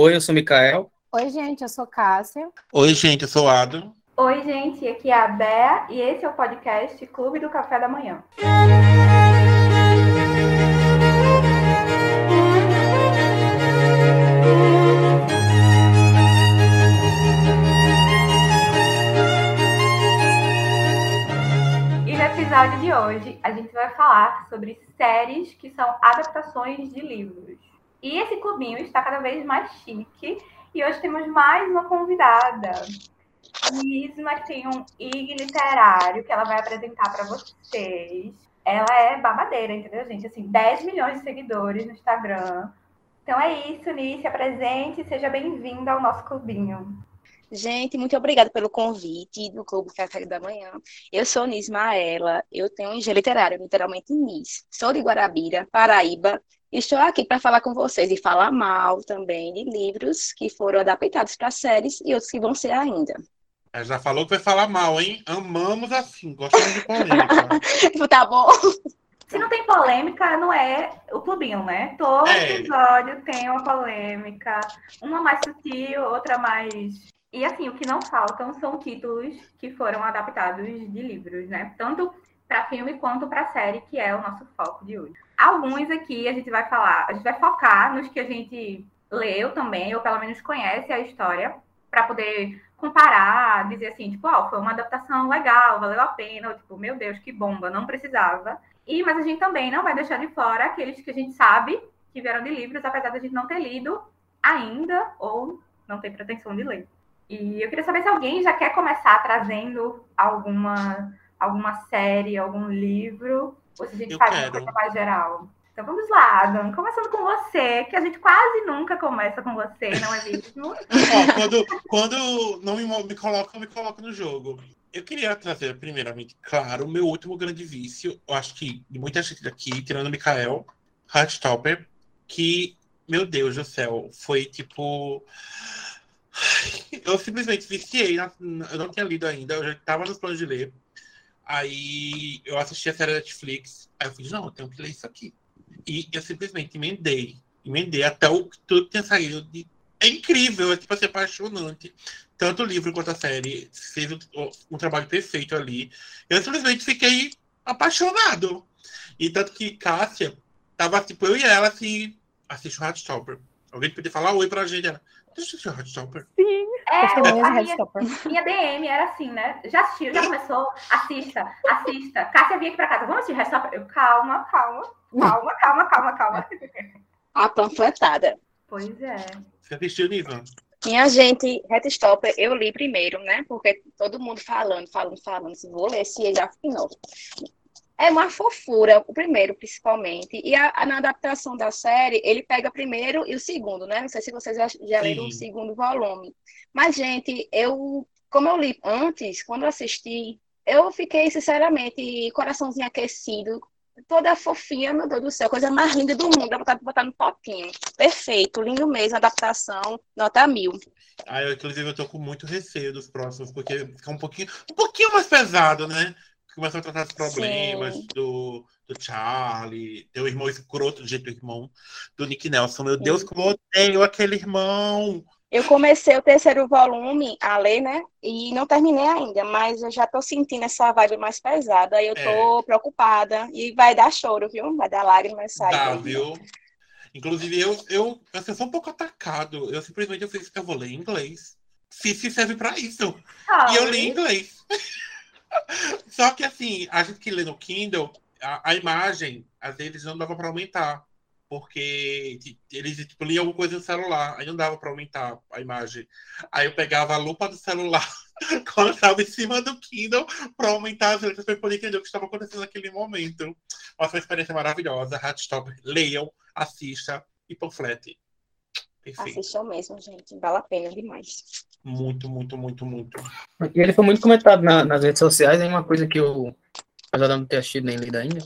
Oi, eu sou Mikael. Oi, gente, eu sou Cássia. Oi, gente, eu sou Adam. Oi, gente, aqui é a Bea e esse é o podcast Clube do Café da Manhã. E no episódio de hoje, a gente vai falar sobre séries que são adaptações de livros. E esse clubinho está cada vez mais chique e hoje temos mais uma convidada. Isma, que tem um IG literário que ela vai apresentar para vocês. Ela é babadeira, entendeu, gente? Assim, 10 milhões de seguidores no Instagram. Então é isso, Nice, apresente seja bem-vinda ao nosso clubinho. Gente, muito obrigada pelo convite do Clube Café da Manhã. Eu sou Nismaela, eu tenho um IG literário, literalmente Nis. Sou de Guarabira, Paraíba, Estou aqui para falar com vocês e falar mal também de livros que foram adaptados para séries e outros que vão ser ainda. Ela já falou que vai falar mal, hein? Amamos assim, gostamos de polêmica. tá bom. Se não tem polêmica, não é o clubinho, né? Todo É. episódio tem uma polêmica, uma mais sutil, outra mais. E assim, o que não faltam são títulos que foram adaptados de livros, né? Tanto para filme quanto para série, que é o nosso foco de hoje. Alguns aqui a gente vai falar, a gente vai focar nos que a gente leu também, ou pelo menos conhece a história, para poder comparar, dizer assim, tipo, ó, foi uma adaptação legal, valeu a pena, ou tipo, meu Deus, que bomba, não precisava. E, mas a gente também não vai deixar de fora aqueles que a gente sabe que vieram de livros, apesar da gente não ter lido ainda, ou não ter pretensão de ler. E eu queria saber se alguém já quer começar trazendo alguma, alguma série, algum livro, ou se a gente Eu faz uma coisa mais geral. Então vamos lá, Adam. Começando com você, que a gente quase nunca começa com você, não é mesmo? Ó, quando, quando não me, me coloca, eu me coloco no jogo. Eu queria trazer, primeiramente, claro, o meu último grande vício, eu acho que de muita gente daqui, tirando o Mikael, Heartstopper, que, meu Deus do céu, foi tipo. Eu simplesmente viciei, eu não tinha lido ainda, eu já estava nos planos de ler. Aí eu assisti a série da Netflix, aí eu fiz, não, eu tenho que ler isso aqui. E eu simplesmente emendei, emendei até o que tudo tinha saído de é incrível, é tipo assim, apaixonante. Tanto o livro quanto a série fez um, um trabalho perfeito ali. Eu simplesmente fiquei apaixonado. E tanto que Cássia tava tipo, eu e ela assim, assiste o Heartstopper. Alguém podia falar oi pra gente. Ela, o Heartstopper. É, a minha, minha DM era assim, né? Já assistiu, já começou? Assista, assista. Cássia vinha aqui pra casa, vamos assistir Headstopper? Eu, calma, calma, calma, calma, calma, calma. A panfletada. Pois é. Você assistiu, Niva? Minha gente, Headstopper, eu li primeiro, né? Porque todo mundo falando, falando, falando. Se vou ler, se já fiquei novo. É uma fofura, o primeiro, principalmente. E a, a- na adaptação da série, ele pega primeiro e o segundo, né? Não sei se vocês já, já leram o segundo volume. Mas, gente, eu, como eu li antes, quando eu assisti, eu fiquei, sinceramente, coraçãozinho aquecido. Toda fofinha, meu Deus do céu, coisa mais linda do mundo, dá vontade de botar no potinho. Perfeito, lindo mesmo, adaptação, nota mil. Ah, eu, inclusive, eu tô com muito receio dos próximos, porque fica um pouquinho, um pouquinho mais pesado, né? Começam a tratar os problemas Sim. do, do Charlie, teu irmão escroto do jeito irmão do Nick Nelson. Meu Deus, como eu odeio aquele irmão. Eu comecei o terceiro volume a ler, né? E não terminei ainda, mas eu já tô sentindo essa vibe mais pesada. Eu tô preocupada. E vai dar choro, viu? Vai dar lágrimas, sabe? Dá, viu? Inclusive, eu, eu, assim, eu sou um pouco atacado. Eu simplesmente eu fiz que eu vou ler em inglês. Fifi serve pra isso. E eu li em inglês. Só que assim, a gente que lê no Kindle, a, a imagem, às vezes não dava pra aumentar. Porque eles tipo, liam alguma coisa no celular, aí não dava pra aumentar a imagem. Aí eu pegava a lupa do celular, colocava em cima do Kindle pra aumentar as letras eu poder entender o que estava acontecendo naquele momento. Foi uma experiência maravilhosa. Heartstopper, leiam, assista e panflete. Perfeito. Assistam mesmo, gente. Vale a pena demais. Muito, muito, muito, muito. E ele foi muito comentado na- nas redes sociais, é uma coisa que eu, apesar de eu não ter assistido nem lido ainda,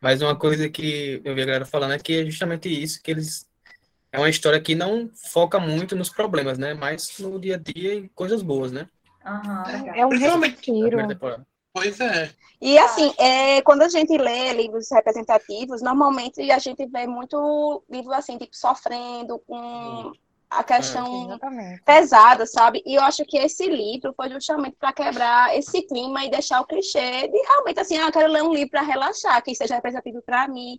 mas uma coisa que eu vi a galera falando é que é justamente isso, que eles é uma história que não foca muito nos problemas, né? Mas no dia a dia e coisas boas, né? Aham, legal. É um Principalmente- Pois é. E assim, é, quando a gente lê livros representativos, normalmente a gente vê muito livro assim, tipo, sofrendo com a questão Exatamente. pesada, sabe? E eu acho que esse livro foi justamente para quebrar esse clima e deixar o clichê de realmente assim, ah, eu quero ler um livro para relaxar, que seja representativo para mim,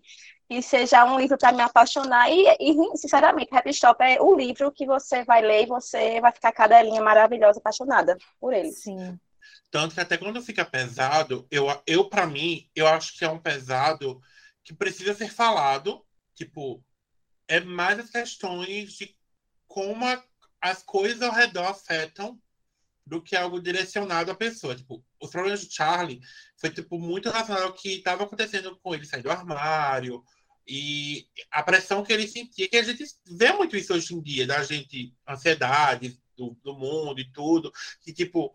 que seja um livro para me apaixonar. E, e, sinceramente, Happy Stop é o livro que você vai ler e você vai ficar cada linha maravilhosa, apaixonada por ele. Sim. Tanto que até quando fica pesado, eu, eu para mim, eu acho que é um pesado que precisa ser falado. Tipo, é mais as questões de como a- as coisas ao redor afetam do que algo direcionado à pessoa. Tipo, os problemas do Charlie foi tipo muito relacionado ao que estava acontecendo com ele sair do armário e a pressão que ele sentia, que a gente vê muito isso hoje em dia, da gente, ansiedade do, do mundo e tudo, que tipo,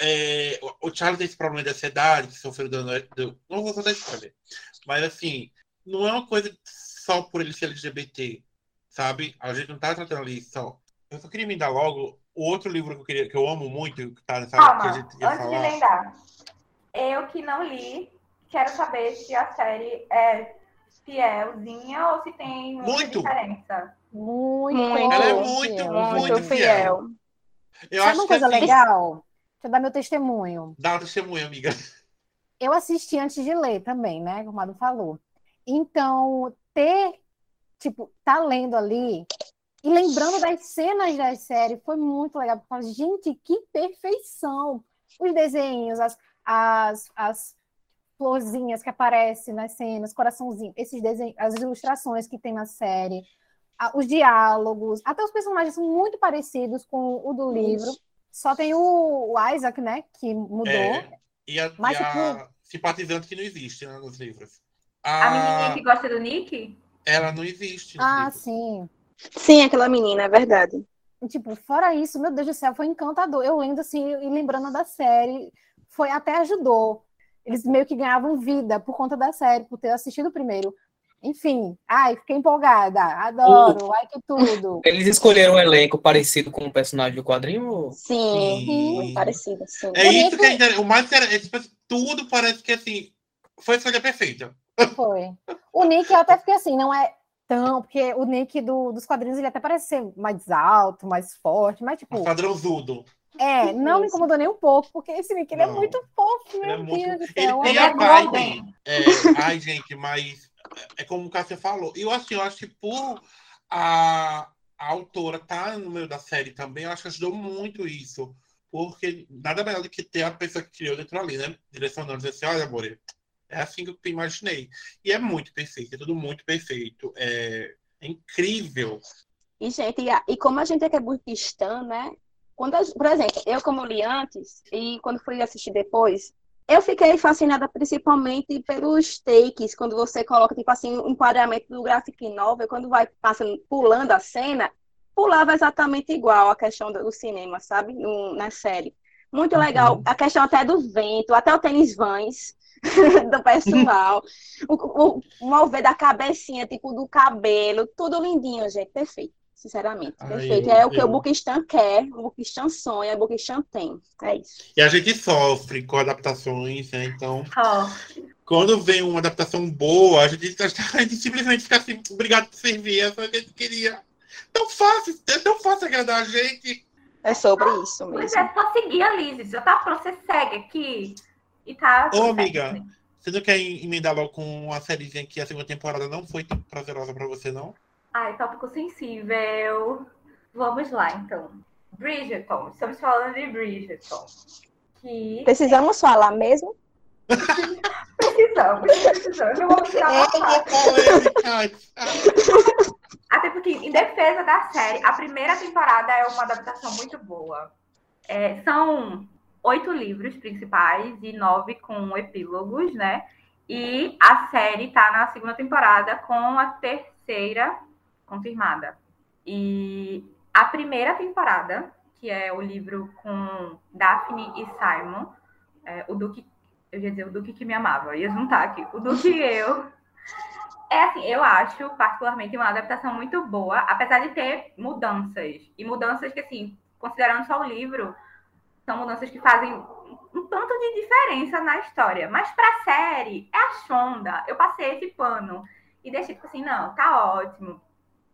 é, o Charlie tem esse problema de ansiedade, que sofreu dano, do, não vou contar spoiler, mas assim, não é uma coisa só por ele ser LGBT, sabe? A gente não tá tratando ali só. Eu só queria me dar logo o outro livro que eu, queria, que eu amo muito, que tá nessa que a Calma, gente ia antes de falar. lembrar. Eu que não li, quero saber se a série é fielzinha ou se tem muita Muito. diferença. Muito. Muito. Ela é fiel. muito, Muito, muito fiel. Eu Sabe acho uma que coisa assim, legal? Deixa eu dar meu testemunho. dá uma testemunha, amiga. Eu assisti antes de ler também, né? Como o Madu falou. Então, ter, tipo, tá lendo ali e lembrando das cenas da série foi muito legal. Porque, eu gente, que perfeição! Os desenhos, as, as, as florzinhas que aparecem nas cenas, coraçãozinho, esses desenhos, as ilustrações que tem na série, a- os diálogos, até os personagens são muito parecidos com o do livro. Só tem o, o Isaac, né? Que mudou. É, e a, Mas, e a simpatizante que não existe né, nos livros. A A, menininha que gosta do Nick? Ela não existe Ah, livros. sim. Sim, aquela menina, é verdade. Tipo, fora isso, meu Deus do céu, foi encantador. Eu lendo assim e lembrando da série, foi até ajudou. Eles meio que ganhavam vida por conta da série, por ter assistido o primeiro. Enfim, ai, fiquei empolgada. Adoro, ai que tudo. Eles escolheram um elenco parecido com o personagem do quadrinho? Sim, Sim. muito parecida, sim. É isso que é o mais inter- é, assim, tudo parece que assim foi a escolha perfeita. Foi. O Nick, eu até fiquei assim, não é tão, porque o Nick do- dos quadrinhos ele até parece ser mais alto, mais forte, mas tipo, Um padrãozudo. é, não me incomodou nem um pouco, porque esse Nick ele é muito fofo, Ele meu é muito. Deus do Ele céu. tem Ele a é vibe. É, ai, gente, mas é como o Cássia falou. Eu assim, eu acho que por a, a autora tá no meio da série também, eu acho que ajudou muito isso. Porque nada melhor do que ter a pessoa que criou dentro ali, né? Direcionando, dizer assim, olha, amor, é assim que eu imaginei. E é muito perfeito, é tudo muito perfeito. É, é incrível. E, gente, e, e como a gente é que é burquistã, né? Quando, por exemplo, eu como li antes e quando fui assistir depois, eu fiquei fascinada principalmente pelos takes, quando você coloca, tipo assim, o enquadramento do graphic novel, quando vai passando, pulando a cena, pulava exatamente igual a questão do cinema, sabe? No- na série. Muito legal. A questão até do vento, até o tênis vans do pessoal. O, o, o mover da cabecinha, tipo, do cabelo. Tudo lindinho, gente. Perfeito. Sinceramente. Ai, Perfeito. eu- é o que eu- o Bukistan quer, o Bukistan sonha, o Bukistan tem. É isso. E a gente sofre com adaptações, né? Então, Ó, quando vem uma adaptação boa, a gente, a gente simplesmente fica assim, obrigado por servir, é só que a gente queria. Tão fácil, é tão fácil agradar a gente. É sobre isso Pois mesmo. é, só seguir a Liz. Já tá pronto, você segue aqui. E tá. Ô, amiga. certo. Você não quer emendar logo com uma sériezinha que a segunda temporada não foi tão prazerosa pra você, não? Ai, tópico sensível. Vamos lá, então. Bridgerton. Estamos falando de Bridgerton. Que Precisamos falar mesmo? precisamos, precisamos. Eu vou tirar uma parte. polêmicas. Até porque, em defesa da série, a primeira temporada é uma adaptação muito boa. É, são oito livros principais e nove com epílogos, né? E a série tá na segunda temporada com a terceira confirmada. E a primeira temporada, que é o livro com Daphne e Simon, é, o Duque, eu ia dizer o Duque que me amava, ia juntar aqui, o Duque e eu. É assim, eu acho particularmente uma adaptação muito boa, apesar de ter mudanças. E mudanças que, assim, considerando só o livro, são mudanças que fazem um tanto de diferença na história. Mas pra série, é a Shonda. Eu passei esse pano e deixei, tipo assim, não, tá ótimo.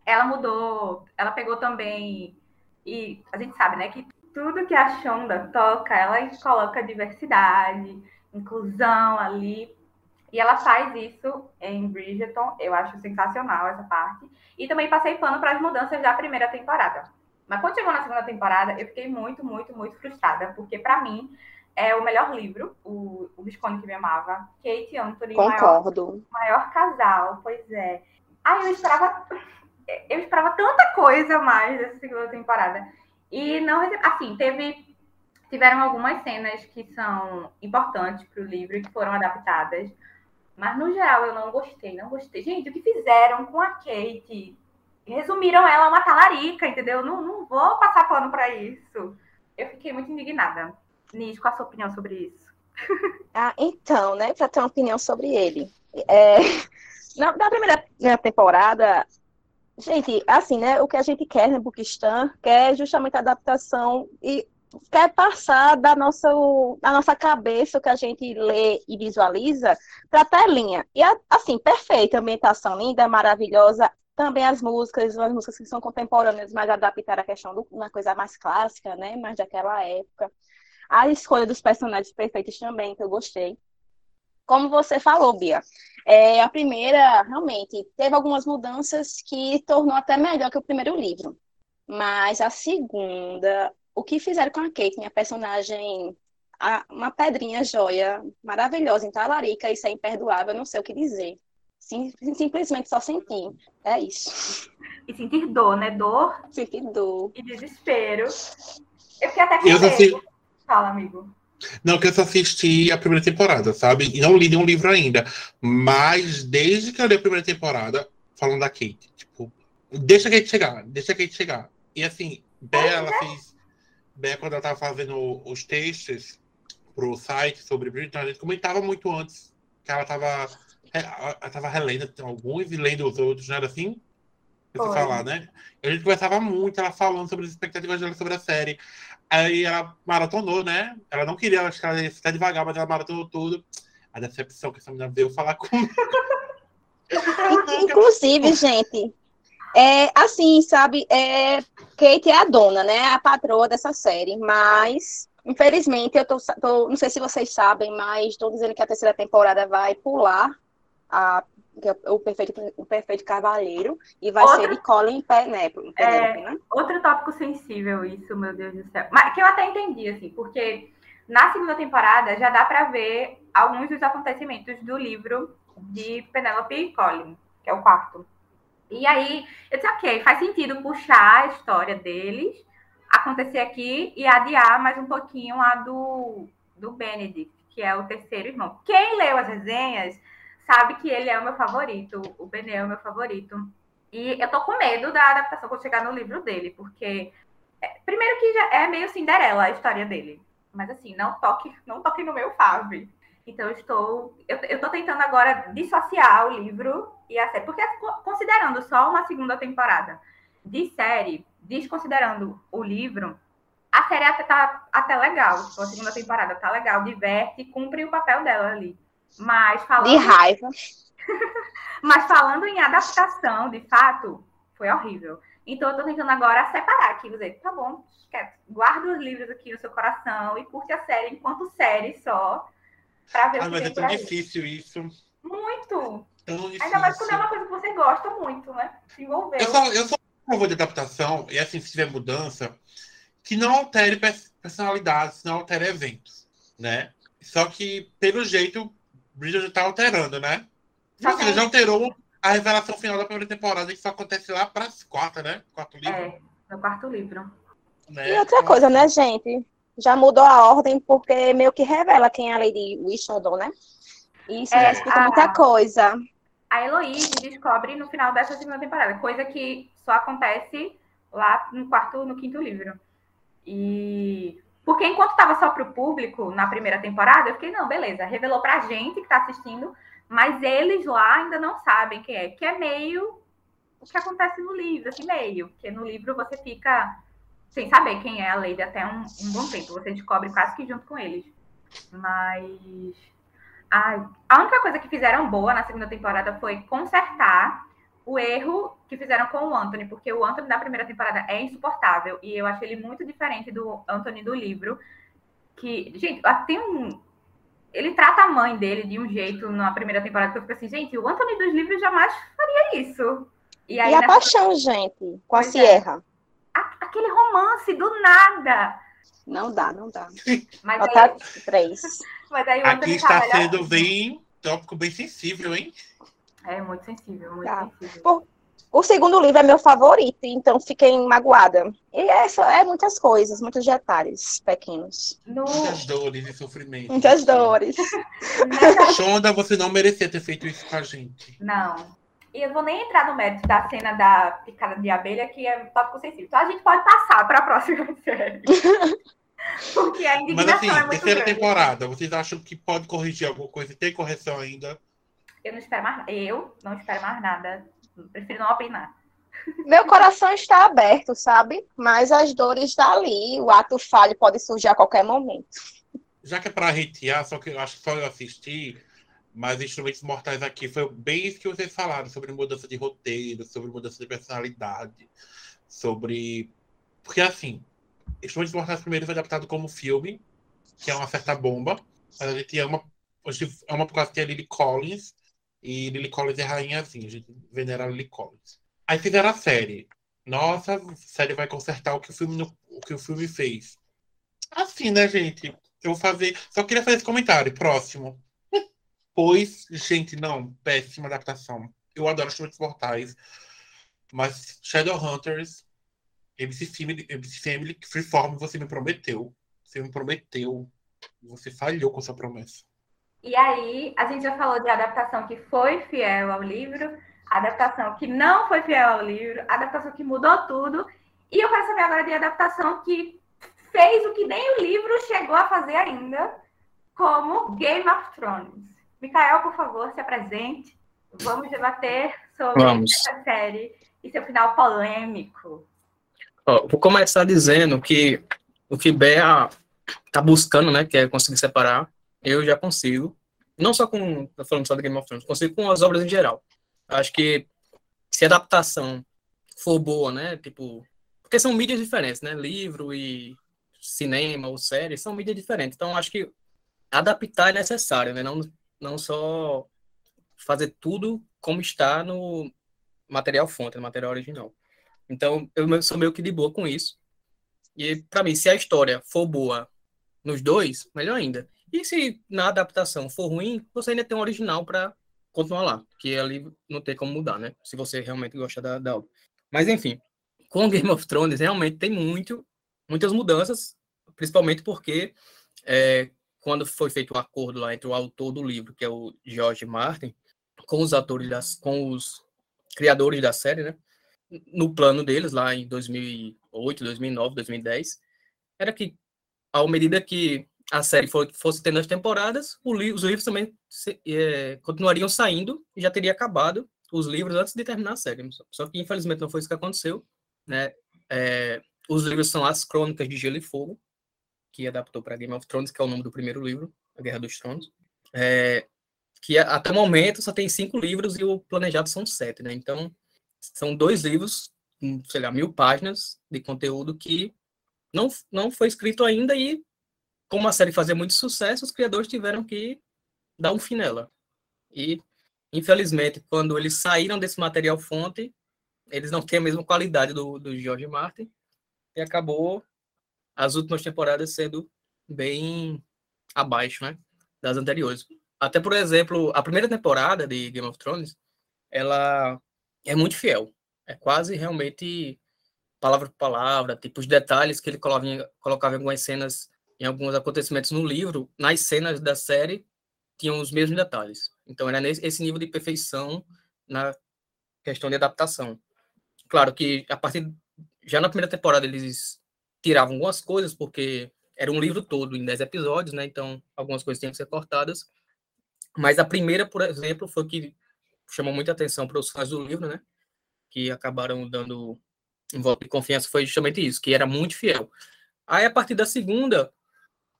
Ela mudou, ela pegou também, e a gente sabe, né, que tudo que a Shonda toca, ela coloca diversidade, inclusão ali, e ela faz isso em Bridgerton, eu acho sensacional essa parte. E também passei pano para as mudanças da primeira temporada. Mas quando chegou na segunda temporada, eu fiquei muito, muito, muito frustrada, porque para mim é o melhor livro, o, o Visconde que me amava, Kate Anthony, Concordo. Maior, maior casal, pois é. Ai, eu esperava, eu esperava tanta coisa mais dessa segunda temporada. E não, assim, teve tiveram algumas cenas que são importantes para o livro que foram adaptadas. Mas, no geral, eu não gostei, não gostei. Gente, o que fizeram com a Kate? Resumiram ela uma talarica, entendeu? Não, não vou passar pano para isso. Eu fiquei muito indignada. Nis, qual a sua opinião sobre isso? Ah, então, né, para ter uma opinião sobre ele. É, na, na, primeira temporada, gente, assim, né, o que a gente quer no Bookistan quer justamente a adaptação e quer passar da nossa, da nossa cabeça o que a gente lê e visualiza para a telinha. E, assim, perfeita, ambientação linda, maravilhosa. Também as músicas, as músicas que são contemporâneas, mas adaptar a questão de uma coisa mais clássica, né? Mais daquela época. A escolha dos personagens perfeitos também, que eu gostei. Como você falou, Bia, é, a primeira, realmente, teve algumas mudanças que tornou até melhor que o primeiro livro. Mas a segunda, o que fizeram com a Kate, minha personagem, a, uma pedrinha joia, maravilhosa, em talarica, isso é imperdoável, eu não sei o que dizer. Sim, simplesmente só sentir. É isso. E sentir dor, né? Dor. Sentir dor. E desespero. Eu fiquei até com eu medo. Fala, amigo. Não, que eu só assisti a primeira temporada, sabe? E não li nenhum livro ainda. Mas desde que eu li a primeira temporada, falando da Kate, tipo, deixa a Kate chegar, deixa a Kate chegar. E assim, Bela fez Bé, quando ela estava fazendo os textos para o site sobre Britney, a gente comentava muito antes que ela estava ela tava relendo alguns e lendo os outros, não era assim? Você falar, né? A gente conversava muito, ela falando sobre as expectativas dela sobre a série. Aí ela maratonou, né? Ela não queria, acho que ela ia ficar devagar, mas ela maratonou tudo. A decepção que essa menina veio falar comigo. Inclusive, gente, é, assim, sabe, é, Kate é a dona, né? A patroa dessa série, mas infelizmente eu tô, tô não sei se vocês sabem, mas estou dizendo que a terceira temporada vai pular a, é o perfeito o perfeito cavaleiro e vai Outra... ser de Colin Penelope, é, né? Outro tópico sensível isso, meu Deus do céu. Mas que eu até entendi assim, porque na segunda temporada já dá para ver alguns dos acontecimentos do livro de Penelope e Colin, que é o quarto. E aí, eu disse, ok, faz sentido puxar a história deles, acontecer aqui e adiar mais um pouquinho a do, do Benedict, que é o terceiro irmão. Quem leu as resenhas sabe que ele é o meu favorito, o Benê é o meu favorito. E eu tô com medo da adaptação quando chegar no livro dele, porque é, primeiro que já é meio Cinderela a história dele. Mas assim, não toque, não toque no meu fave. Então, eu estou. Eu, estou tentando agora dissociar o livro e a série. Porque, considerando só uma segunda temporada de série, desconsiderando o livro, a série até tá até legal. Tipo, a segunda temporada tá legal, diverte, cumpre o papel dela ali. Mas falando. De raiva. Mas falando em adaptação, de fato, foi horrível. Então, eu tô tentando agora separar aqui, dizer, tá bom, guarda os livros aqui no seu coração e curte a série enquanto série só Pra ver ah, mas é tão difícil isso. Muito. Tão difícil. Ainda mais quando é uma coisa que você gosta muito, né? Se envolver. Eu sou, eu a favor de adaptação, e assim, se tiver mudança, que não altere personalidades, não altere eventos, né? Só que, pelo jeito, Bridget já tá alterando, né? Só que já alterou a revelação final da primeira temporada, que só acontece lá para as quarta, né? Quarto livro. É, no quarto livro. Né? E outra coisa, né, gente? já mudou a ordem porque meio que revela quem é a Lady Wishdom, né? E isso é, já explica a, muita coisa. A Heloise descobre no final dessa segunda temporada, coisa que só acontece lá no quarto, no quinto livro. E porque enquanto estava só para o público na primeira temporada, eu fiquei, não, beleza, revelou para a gente que está assistindo, mas eles lá ainda não sabem quem é, que é meio o que acontece no livro, assim, meio, porque no livro você fica sem saber quem é a Lady até um, um bom tempo. Você descobre quase que junto com eles. Mas. A única coisa que fizeram boa na segunda temporada foi consertar o erro que fizeram com o Anthony, porque o Anthony da primeira temporada é insuportável e eu achei ele muito diferente do Anthony do livro. Que, gente, tem um. Ele trata a mãe dele de um jeito na primeira temporada que eu fico assim, gente, o Anthony dos livros jamais faria isso. E, aí, e a nessa... paixão, gente, com a pois é. Sierra. É. Aquele romance do nada. Não dá, não dá. Mas aí... três. Mas aí Aqui está sendo bem tópico bem sensível, hein? É muito sensível, muito tá. sensível. Por... O segundo livro é meu favorito, então fiquei magoada. E é, só, é muitas coisas, muitos detalhes pequenos. No... Muitas dores e sofrimentos. Muitas dores. Shonda, você não merecia ter feito isso com a gente. Não. E eu vou nem entrar no mérito da cena da picada de abelha, que é tópico sensível. Então a gente pode passar para a próxima série. Porque a indignação Mas assim, é terceira grande. temporada, vocês acham que pode corrigir alguma coisa? Tem correção ainda? Eu não espero mais Eu não espero mais nada. Prefiro não opinar. Meu coração está aberto, sabe? Mas as dores estão ali. O ato falho pode surgir a qualquer momento. Já que é para hatear, só que eu acho que só eu assisti, mas Instrumentos Mortais aqui foi bem isso que vocês falaram, sobre mudança de roteiro, sobre mudança de personalidade, sobre. Porque assim, Instrumentos Mortais primeiro foi adaptado como filme, que é uma certa bomba, mas a gente ama, a gente ama por causa que é Lily Collins, e Lily Collins é rainhazinha, a gente venera a Lily Collins. Aí fizeram a série. Nossa, a série vai consertar o que o filme, o que o filme fez. Assim, né, gente? Eu vou fazer. Só queria fazer esse comentário. Próximo. Pois, gente, não, péssima adaptação. Eu adoro Instrumentos Mortais, mas Shadowhunters, MC Family, MC Family, Freeform, você me prometeu. Você me prometeu. Você falhou com sua promessa. E aí, a gente já falou de adaptação que foi fiel ao livro, adaptação que não foi fiel ao livro, adaptação que mudou tudo. E eu quero saber agora de adaptação que fez o que nem o livro chegou a fazer ainda, como Game of Thrones. Micael, por favor, se apresente. Vamos debater sobre Vamos. essa série e seu final polêmico. Ó, vou começar dizendo que o que Bea está buscando, né, que é conseguir separar, eu já consigo. Não só com, falando só do Game of Thrones, consigo com as obras em geral. Acho que se a adaptação for boa, né, tipo, porque são mídias diferentes, né, livro e cinema ou série são mídias diferentes. Então acho que adaptar é necessário, né, não não só fazer tudo como está no material fonte, no material original. Então, eu sou meio que de boa com isso. E, para mim, se a história for boa nos dois, melhor ainda. E se na adaptação for ruim, você ainda tem um original para continuar lá, que ali não tem como mudar, né? Se você realmente gosta da, da obra. Mas, enfim, com Game of Thrones, realmente tem muito, muitas mudanças, principalmente porque é, quando foi feito o um acordo lá entre o autor do livro, que é o George Martin, com os atores das, com os criadores da série, né? No plano deles lá em 2008, 2009, 2010, era que à medida que a série for, fosse tendo as temporadas, li, os livros também se, é, continuariam saindo e já teria acabado os livros antes de terminar a série. Só que infelizmente não foi isso que aconteceu, né? É, os livros são as Crônicas de Gelo e Fogo, que adaptou para Game of Thrones, que é o nome do primeiro livro, A Guerra dos Tronos. É, que até o momento só tem cinco livros e o planejado são sete, né? Então, são dois livros, sei lá, mil páginas de conteúdo que não, não foi escrito ainda e, como a série fazia muito sucesso, os criadores tiveram que dar um fim nela. E, infelizmente, quando eles saíram desse material fonte, eles não têm a mesma qualidade do, do George Martin e acabou as últimas temporadas sendo bem abaixo, né, das anteriores. Até, por exemplo, a primeira temporada de Game of Thrones, ela é muito fiel. É quase realmente palavra por palavra, tipo os detalhes que ele colocava em, colocava em algumas cenas, em alguns acontecimentos no livro, nas cenas da série tinham os mesmos detalhes. Então era nesse nível de perfeição na questão de adaptação. Claro que a partir já na primeira temporada eles tiravam algumas coisas, porque era um livro todo em 10 episódios, né? Então, algumas coisas tinham que ser cortadas. Mas a primeira, por exemplo, foi que chamou muita atenção para os fãs do livro, né? Que acabaram dando um voto de confiança, foi justamente isso, que era muito fiel. Aí, a partir da segunda,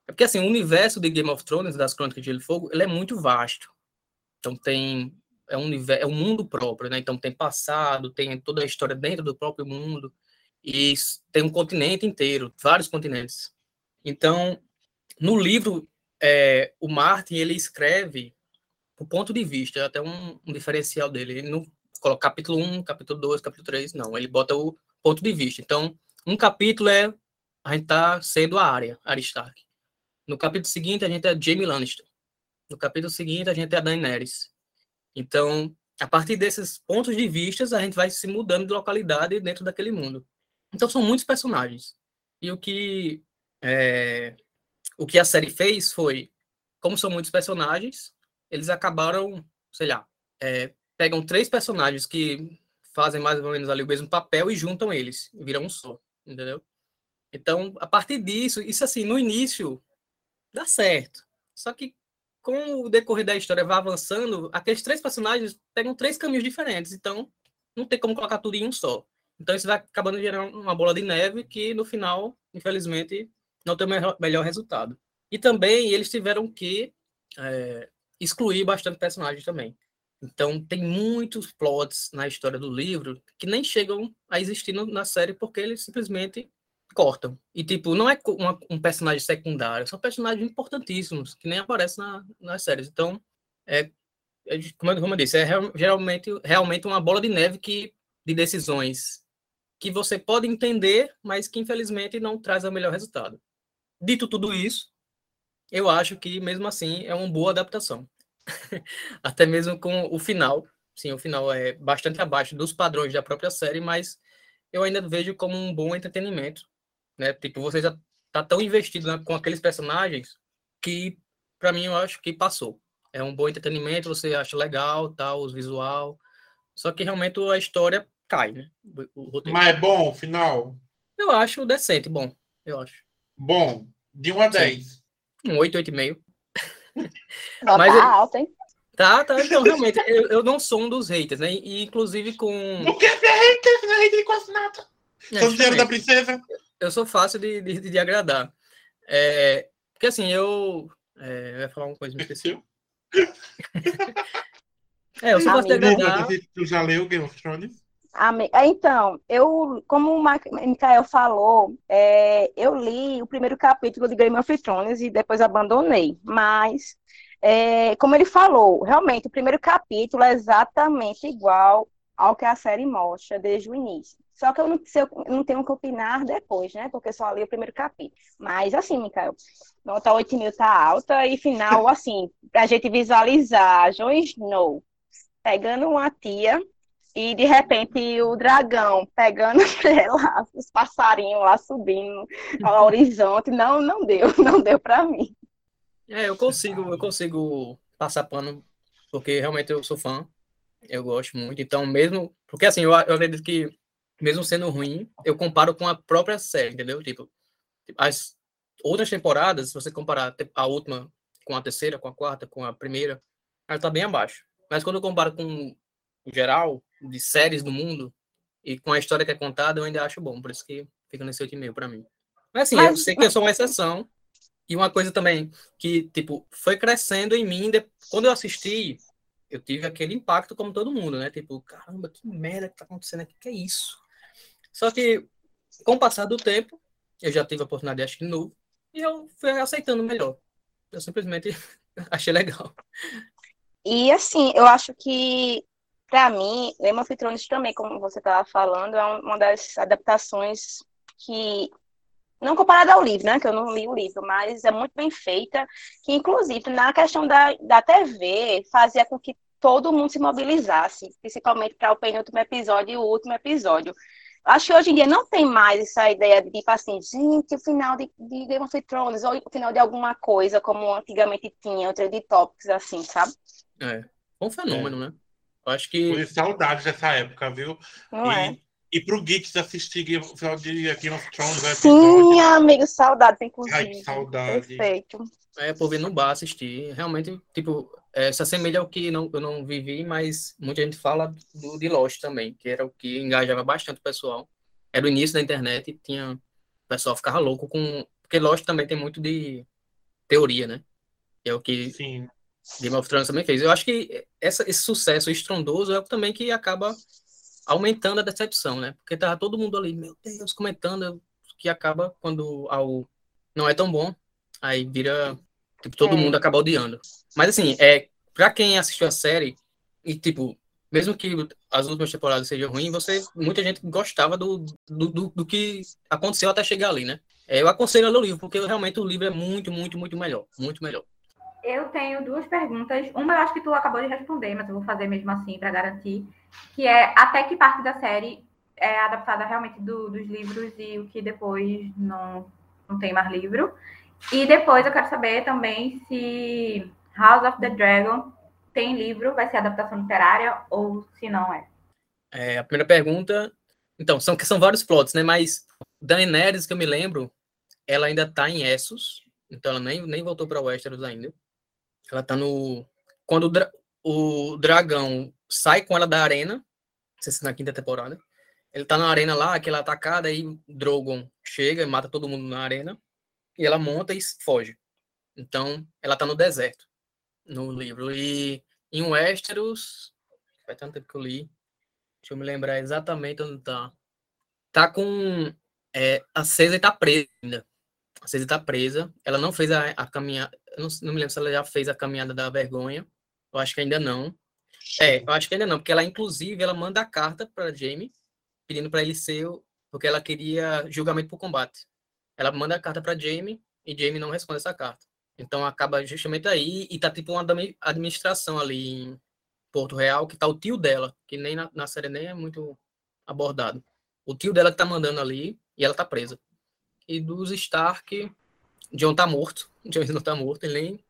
é porque, assim, o universo de Game of Thrones, das Crônicas de Gelo e Fogo, ele é muito vasto. Então, tem é um, é um mundo próprio, né? Então tem passado, tem toda a história dentro do próprio mundo e tem um continente inteiro, vários continentes. Então, no livro, é, o Martin ele escreve o ponto de vista, até um, um diferencial dele. Ele não coloca capítulo 1, capítulo 2, capítulo 3, não. Ele bota o ponto de vista. Então, um capítulo é a gente tá sendo a área, Aristark. No capítulo seguinte, a gente é Jamie Lannister. No capítulo seguinte, a gente é a Daenerys. Então, a partir desses pontos de vista, a gente vai se mudando de localidade dentro daquele mundo. Então, são muitos personagens. E o que, é, o que a série fez foi, como são muitos personagens, eles acabaram, sei lá, é, pegam três personagens que fazem mais ou menos ali o mesmo papel e juntam eles, viram um só, entendeu? Então, a partir disso, isso assim, no início, dá certo. Só que com o decorrer da história vai avançando, aqueles três personagens pegam três caminhos diferentes, então não tem como colocar tudo em um só. Então isso vai acabando gerando uma bola de neve que no final, infelizmente, não tem o melhor resultado. E também eles tiveram que é, excluir bastante personagens também. Então tem muitos plots na história do livro que nem chegam a existir na série porque eles simplesmente cortam. E, tipo, não é uma, um personagem secundário, são personagens importantíssimos, que nem aparecem na, nas séries. Então, é, é como, eu, como eu disse, é real, geralmente realmente uma bola de neve que, de decisões que você pode entender, mas que infelizmente não traz o melhor resultado. Dito tudo isso, eu acho que mesmo assim é uma boa adaptação. Até mesmo com o final. Sim, o final é bastante abaixo dos padrões da própria série, mas eu ainda vejo como um bom entretenimento né? Tipo, você já tá tão investido né, com aqueles personagens que, para mim, eu acho que passou. É um bom entretenimento, você acha legal, tal, os visual. Só que realmente a história cai, né? O, Mas é bom o final? Eu acho decente, bom. Eu acho. Bom, de 1 a 10. Um 8, 8,5. Mas tá alto, hein? Tá, tá. Então, realmente, eu, eu não sou um dos haters, né? E, inclusive com. O que é hater? Não é hater de quase nada. É, dinheiro da princesa eu sou fácil de, de, de agradar. É, porque assim, eu. É, eu ia falar uma coisa, me esqueci. é, eu sou fácil de agradar. Tu já leu Game of Thrones? É, então, eu, como o Mikael falou, é, eu li o primeiro capítulo de Game of Thrones e depois abandonei. Mas, é, como ele falou, realmente o primeiro capítulo é exatamente igual ao que a série mostra desde o início. Só que eu não, eu não tenho que opinar depois, né? Porque só li o primeiro capítulo. Mas assim, Mikael, nota 8 mil tá alta e final, assim, pra gente visualizar Jon Snow pegando uma tia e de repente o dragão pegando ela, os passarinhos lá subindo ao horizonte, não, não deu, não deu para mim. É, eu consigo, eu consigo passar pano porque realmente eu sou fã, eu gosto muito. Então, mesmo porque assim, eu, eu acredito que mesmo sendo ruim, eu comparo com a própria série, entendeu? Tipo, as outras temporadas, se você comparar a última com a terceira, com a quarta, com a primeira, ela tá bem abaixo. Mas quando eu comparo com o geral de séries do mundo e com a história que é contada, eu ainda acho bom, por isso que fica nesse 8,5 para mim. Mas assim, Mas... eu sei que eu sou uma exceção. E uma coisa também que, tipo, foi crescendo em mim, quando eu assisti, eu tive aquele impacto como todo mundo, né? Tipo, caramba, que merda que tá acontecendo aqui, que é isso? Só que, com o passar do tempo, eu já tive a oportunidade de assistir de novo, e eu fui aceitando melhor. Eu simplesmente achei legal. E assim, eu acho que, para mim, Game of também, como você estava falando, é uma das adaptações que não comparada ao livro, né? Que eu não li o livro, mas é muito bem feita, que inclusive na questão da, da TV fazia com que todo mundo se mobilizasse, principalmente para o penúltimo episódio e o último episódio. Acho que hoje em dia não tem mais essa ideia de, tipo assim, gente, o final de, de Game of Thrones, ou o final de alguma coisa, como antigamente tinha, outra de tópicos, assim, sabe? É, um fenômeno, é. né? Eu acho que. Foi saudade dessa época, viu? Não e, é. E pro Geeks assistir o final de Game of Thrones? Sim, amigo, saudade, inclusive. Ai, que saudade. Perfeito. É, por vir no bar assistir. Realmente, tipo, é, se assemelha ao que não, eu não vivi, mas muita gente fala do, de Lost também, que era o que engajava bastante o pessoal. Era o início da internet e tinha, o pessoal ficava louco com. Porque Lost também tem muito de teoria, né? Que é o que Sim. Game of Thrones também fez. Eu acho que essa, esse sucesso estrondoso é o também que acaba aumentando a decepção, né? Porque tava todo mundo ali, meu Deus, comentando, que acaba quando ao não é tão bom, aí vira tipo todo É. mundo acaba odiando. Mas assim, é para quem assistiu a série e tipo, mesmo que as últimas temporadas sejam ruins, você muita gente gostava do, do, do, do que aconteceu até chegar ali, né? É, eu aconselho a ler o livro, porque realmente o livro é muito, muito, muito melhor, muito melhor. Eu tenho duas perguntas. Uma eu acho que tu acabou de responder, mas eu vou fazer mesmo assim para garantir. Que é até que parte da série é adaptada realmente do- dos livros e o que depois não, não tem mais livro. E depois eu quero saber também se House of the Dragon tem livro, vai ser adaptação literária ou se não é. É, a primeira pergunta. Então, são, são vários plots, né? Mas Daenerys, que eu me lembro, ela ainda tá em Essos. Então, ela nem, nem voltou para Westeros ainda. Ela tá no. Quando o, dra- o dragão sai com ela da arena, não sei se na quinta temporada, ele tá na arena lá, aquela atacada, aí Drogon chega e mata todo mundo na arena. E ela monta e foge. Então, ela tá no deserto, no livro. E em Westeros. Faz tanto tempo que eu li. Deixa eu me lembrar exatamente onde tá. Tá com. É, a Cersei tá presa ainda. A Cersei tá presa. Ela não fez a, a caminhada. Não, não me lembro se ela já fez a caminhada da vergonha. Eu acho que ainda não. É, eu acho que ainda não, porque ela, inclusive, ela manda a carta para Jaime, pedindo para ele ser. o- Porque ela queria julgamento por combate. Ela manda a carta para Jaime e Jaime não responde essa carta. Então acaba justamente aí e tá tipo uma admi- administração ali em Porto Real, que tá o tio dela, que nem na, na série nem é muito abordado. O tio dela que tá mandando ali e ela tá presa. E dos Stark, John tá morto. John não tá morto, ele nem.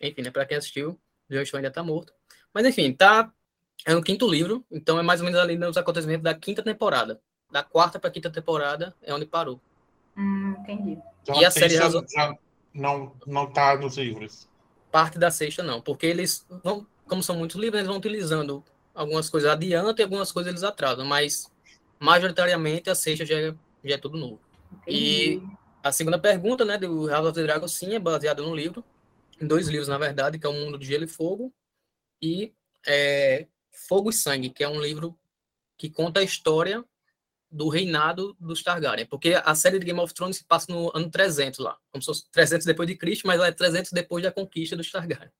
Enfim, né? Pra quem assistiu, John Snow ainda tá morto. Mas enfim, tá. É no quinto livro, então é mais ou menos ali nos acontecimentos da quinta temporada. Da quarta pra quinta temporada é onde parou. Hum, entendi. Então, E a sexta série Razo- já não, não tá nos livros. parte da sexta não, porque eles vão, como são muitos livros, eles vão utilizando algumas coisas adiante e algumas coisas eles atrasam, mas majoritariamente a sexta já é, já é tudo novo. E a segunda pergunta, né, do House of the Dragon, sim, é baseado no livro, em dois livros, na verdade, que é O Mundo de Gelo e Fogo e é, Fogo e Sangue, que é um livro que conta a história do reinado dos Targaryen, porque a série de Game of Thrones se passa no ano 300 lá, como se fosse 300 depois de Cristo, mas lá é 300 depois da conquista dos Targaryen.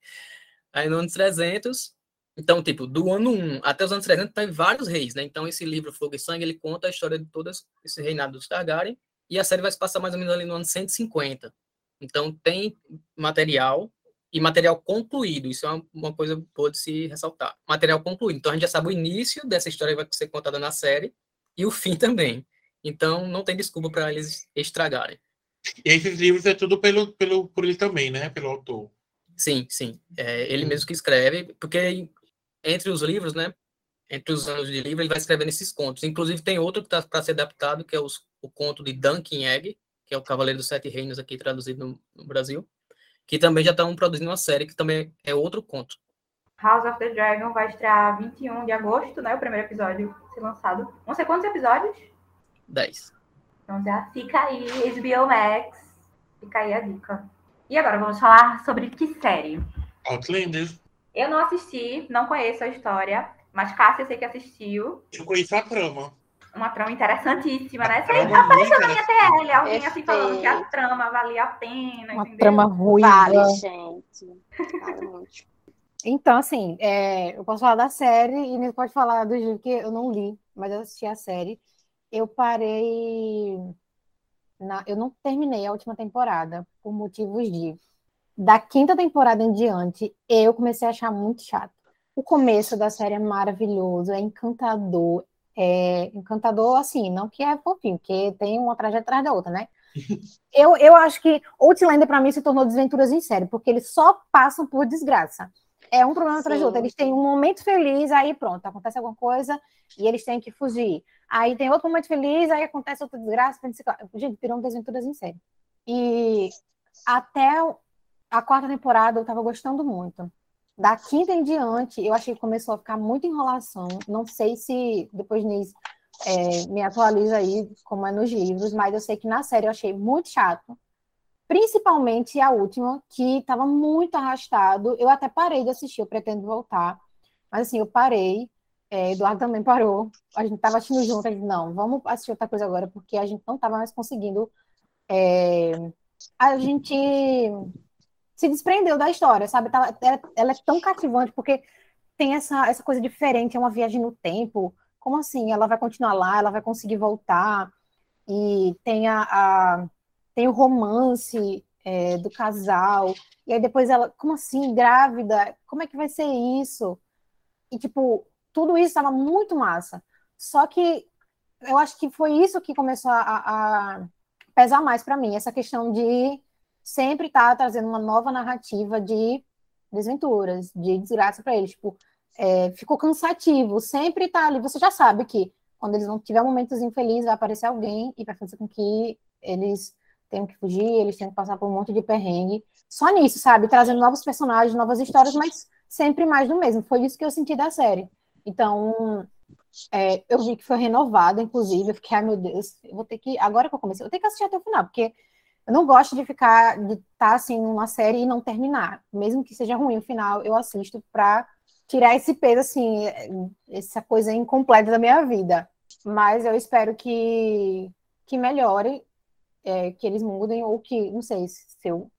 Aí no ano 300, então, tipo, do ano 1 até os anos 300 tem vários reis, né? Então esse livro Fogo e Sangue, ele conta a história de todo esse reinado dos Targaryen, e a série vai se passar mais ou menos ali no ano 150. Então tem material e material concluído, isso é uma, uma coisa boa de se ressaltar. Material concluído, então a gente já sabe o início dessa história que vai ser contada na série, e o fim também. Então não tem desculpa para eles estragarem. E esses livros é tudo pelo, pelo, por ele também, né? Pelo autor. Sim, sim. É ele mesmo que escreve, porque entre os livros, né? Entre os anos de livro, ele vai escrevendo esses contos. Inclusive, tem outro que está para ser adaptado, que é os, o conto de Duncan Egg, que é o Cavaleiro dos Sete Reinos, aqui traduzido no, no Brasil, que também já estão produzindo uma série, que também é outro conto. House of the Dragon vai estrear 21 de agosto, né? O primeiro episódio ser lançado. Não sei quantos episódios. 10. Então já fica aí, HBO Max. Fica aí a dica. E agora vamos falar sobre que série? Outlander. Eu não assisti, não conheço a história, mas Cássia eu sei que assistiu. Eu conheço a trama. Uma trama interessantíssima, né? A trama muito apareceu na minha. TL, alguém assim falando que a trama valia a pena, Uma entendeu? trama ruiva. Vale, gente. Vale muito. Então, assim, é, eu posso falar da série e nem pode falar do livro que eu não li, mas eu assisti a série. Eu parei. na- eu não terminei a última temporada por motivos de. Da quinta temporada em diante, eu comecei a achar muito chato. O começo da série é maravilhoso, é encantador. É encantador, assim, não que é fofinho, porque tem uma tragédia atrás da outra, né? Eu, eu acho que Outlander, pra mim, se tornou desventuras em série, porque eles só passam por desgraça. É um problema atrás do outro. Sim. Eles têm um momento feliz, aí pronto, acontece alguma coisa e eles têm que fugir. Aí tem outro momento feliz, aí acontece outra desgraça. Gente, virou um desventuras em série. E até a quarta temporada eu tava gostando muito. Da quinta em diante, eu achei que começou a ficar muita enrolação. Não sei se depois Nis é, me atualiza aí como é nos livros, mas eu sei que na série eu achei muito chato. Principalmente a última, que estava muito arrastado. Eu até parei de assistir, eu pretendo voltar. Mas assim, eu parei. É, Eduardo também parou. A gente estava assistindo junto. Ele não, vamos assistir outra coisa agora, porque a gente não estava mais conseguindo. É, a gente se desprendeu da história, sabe? Ela, ela, é tão cativante, porque tem essa, essa coisa diferente, é uma viagem no tempo. Como assim? Ela vai continuar lá, ela vai conseguir voltar. E tem a, a tem o romance é, do casal. E aí depois ela, como assim, grávida? Como é que vai ser isso? E, tipo, tudo isso estava muito massa. Só que eu acho que foi isso que começou a, a pesar mais para mim, essa questão de sempre estar tá trazendo uma nova narrativa de desventuras, de desgraça para eles. Tipo, é, ficou cansativo, sempre tá ali. Você já sabe que quando eles vão tiver momentos infelizes, vai aparecer alguém e vai fazer com que eles tenham que fugir, eles tenham que passar por um monte de perrengue. Só nisso, sabe? Trazendo novos personagens, novas histórias, mas sempre mais do mesmo. Foi isso que eu senti da série. Então, é, eu vi que foi renovada, inclusive. Eu fiquei, ai meu Deus, eu vou ter que. Agora que eu comecei, eu tenho que assistir até o final, porque eu não gosto de ficar, de estar tá, assim, numa série e não terminar. Mesmo que seja ruim o final, eu assisto pra tirar esse peso, assim, essa coisa incompleta da minha vida. Mas eu espero que, que melhore, é, que eles mudem, ou que, não sei, se eu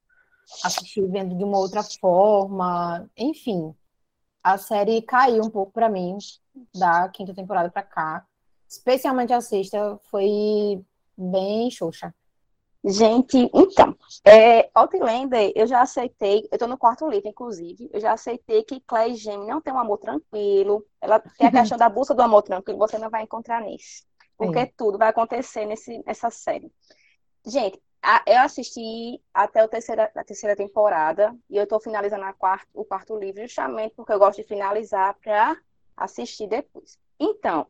assistir vendo de uma outra forma, enfim. A série caiu um pouco para mim da quinta temporada para cá. Especialmente a sexta foi bem xoxa. Gente, então, é, Outlander, eu já aceitei, eu tô no quarto livro, inclusive, eu já aceitei que Clay Gem não tem um amor tranquilo, ela tem a questão da busca do amor tranquilo, você não vai encontrar nisso, porque é. tudo vai acontecer nesse, nessa série. Gente, a, eu assisti até a terceira, a terceira temporada, e eu tô finalizando quarto, o quarto livro justamente porque eu gosto de finalizar para assistir depois. Então,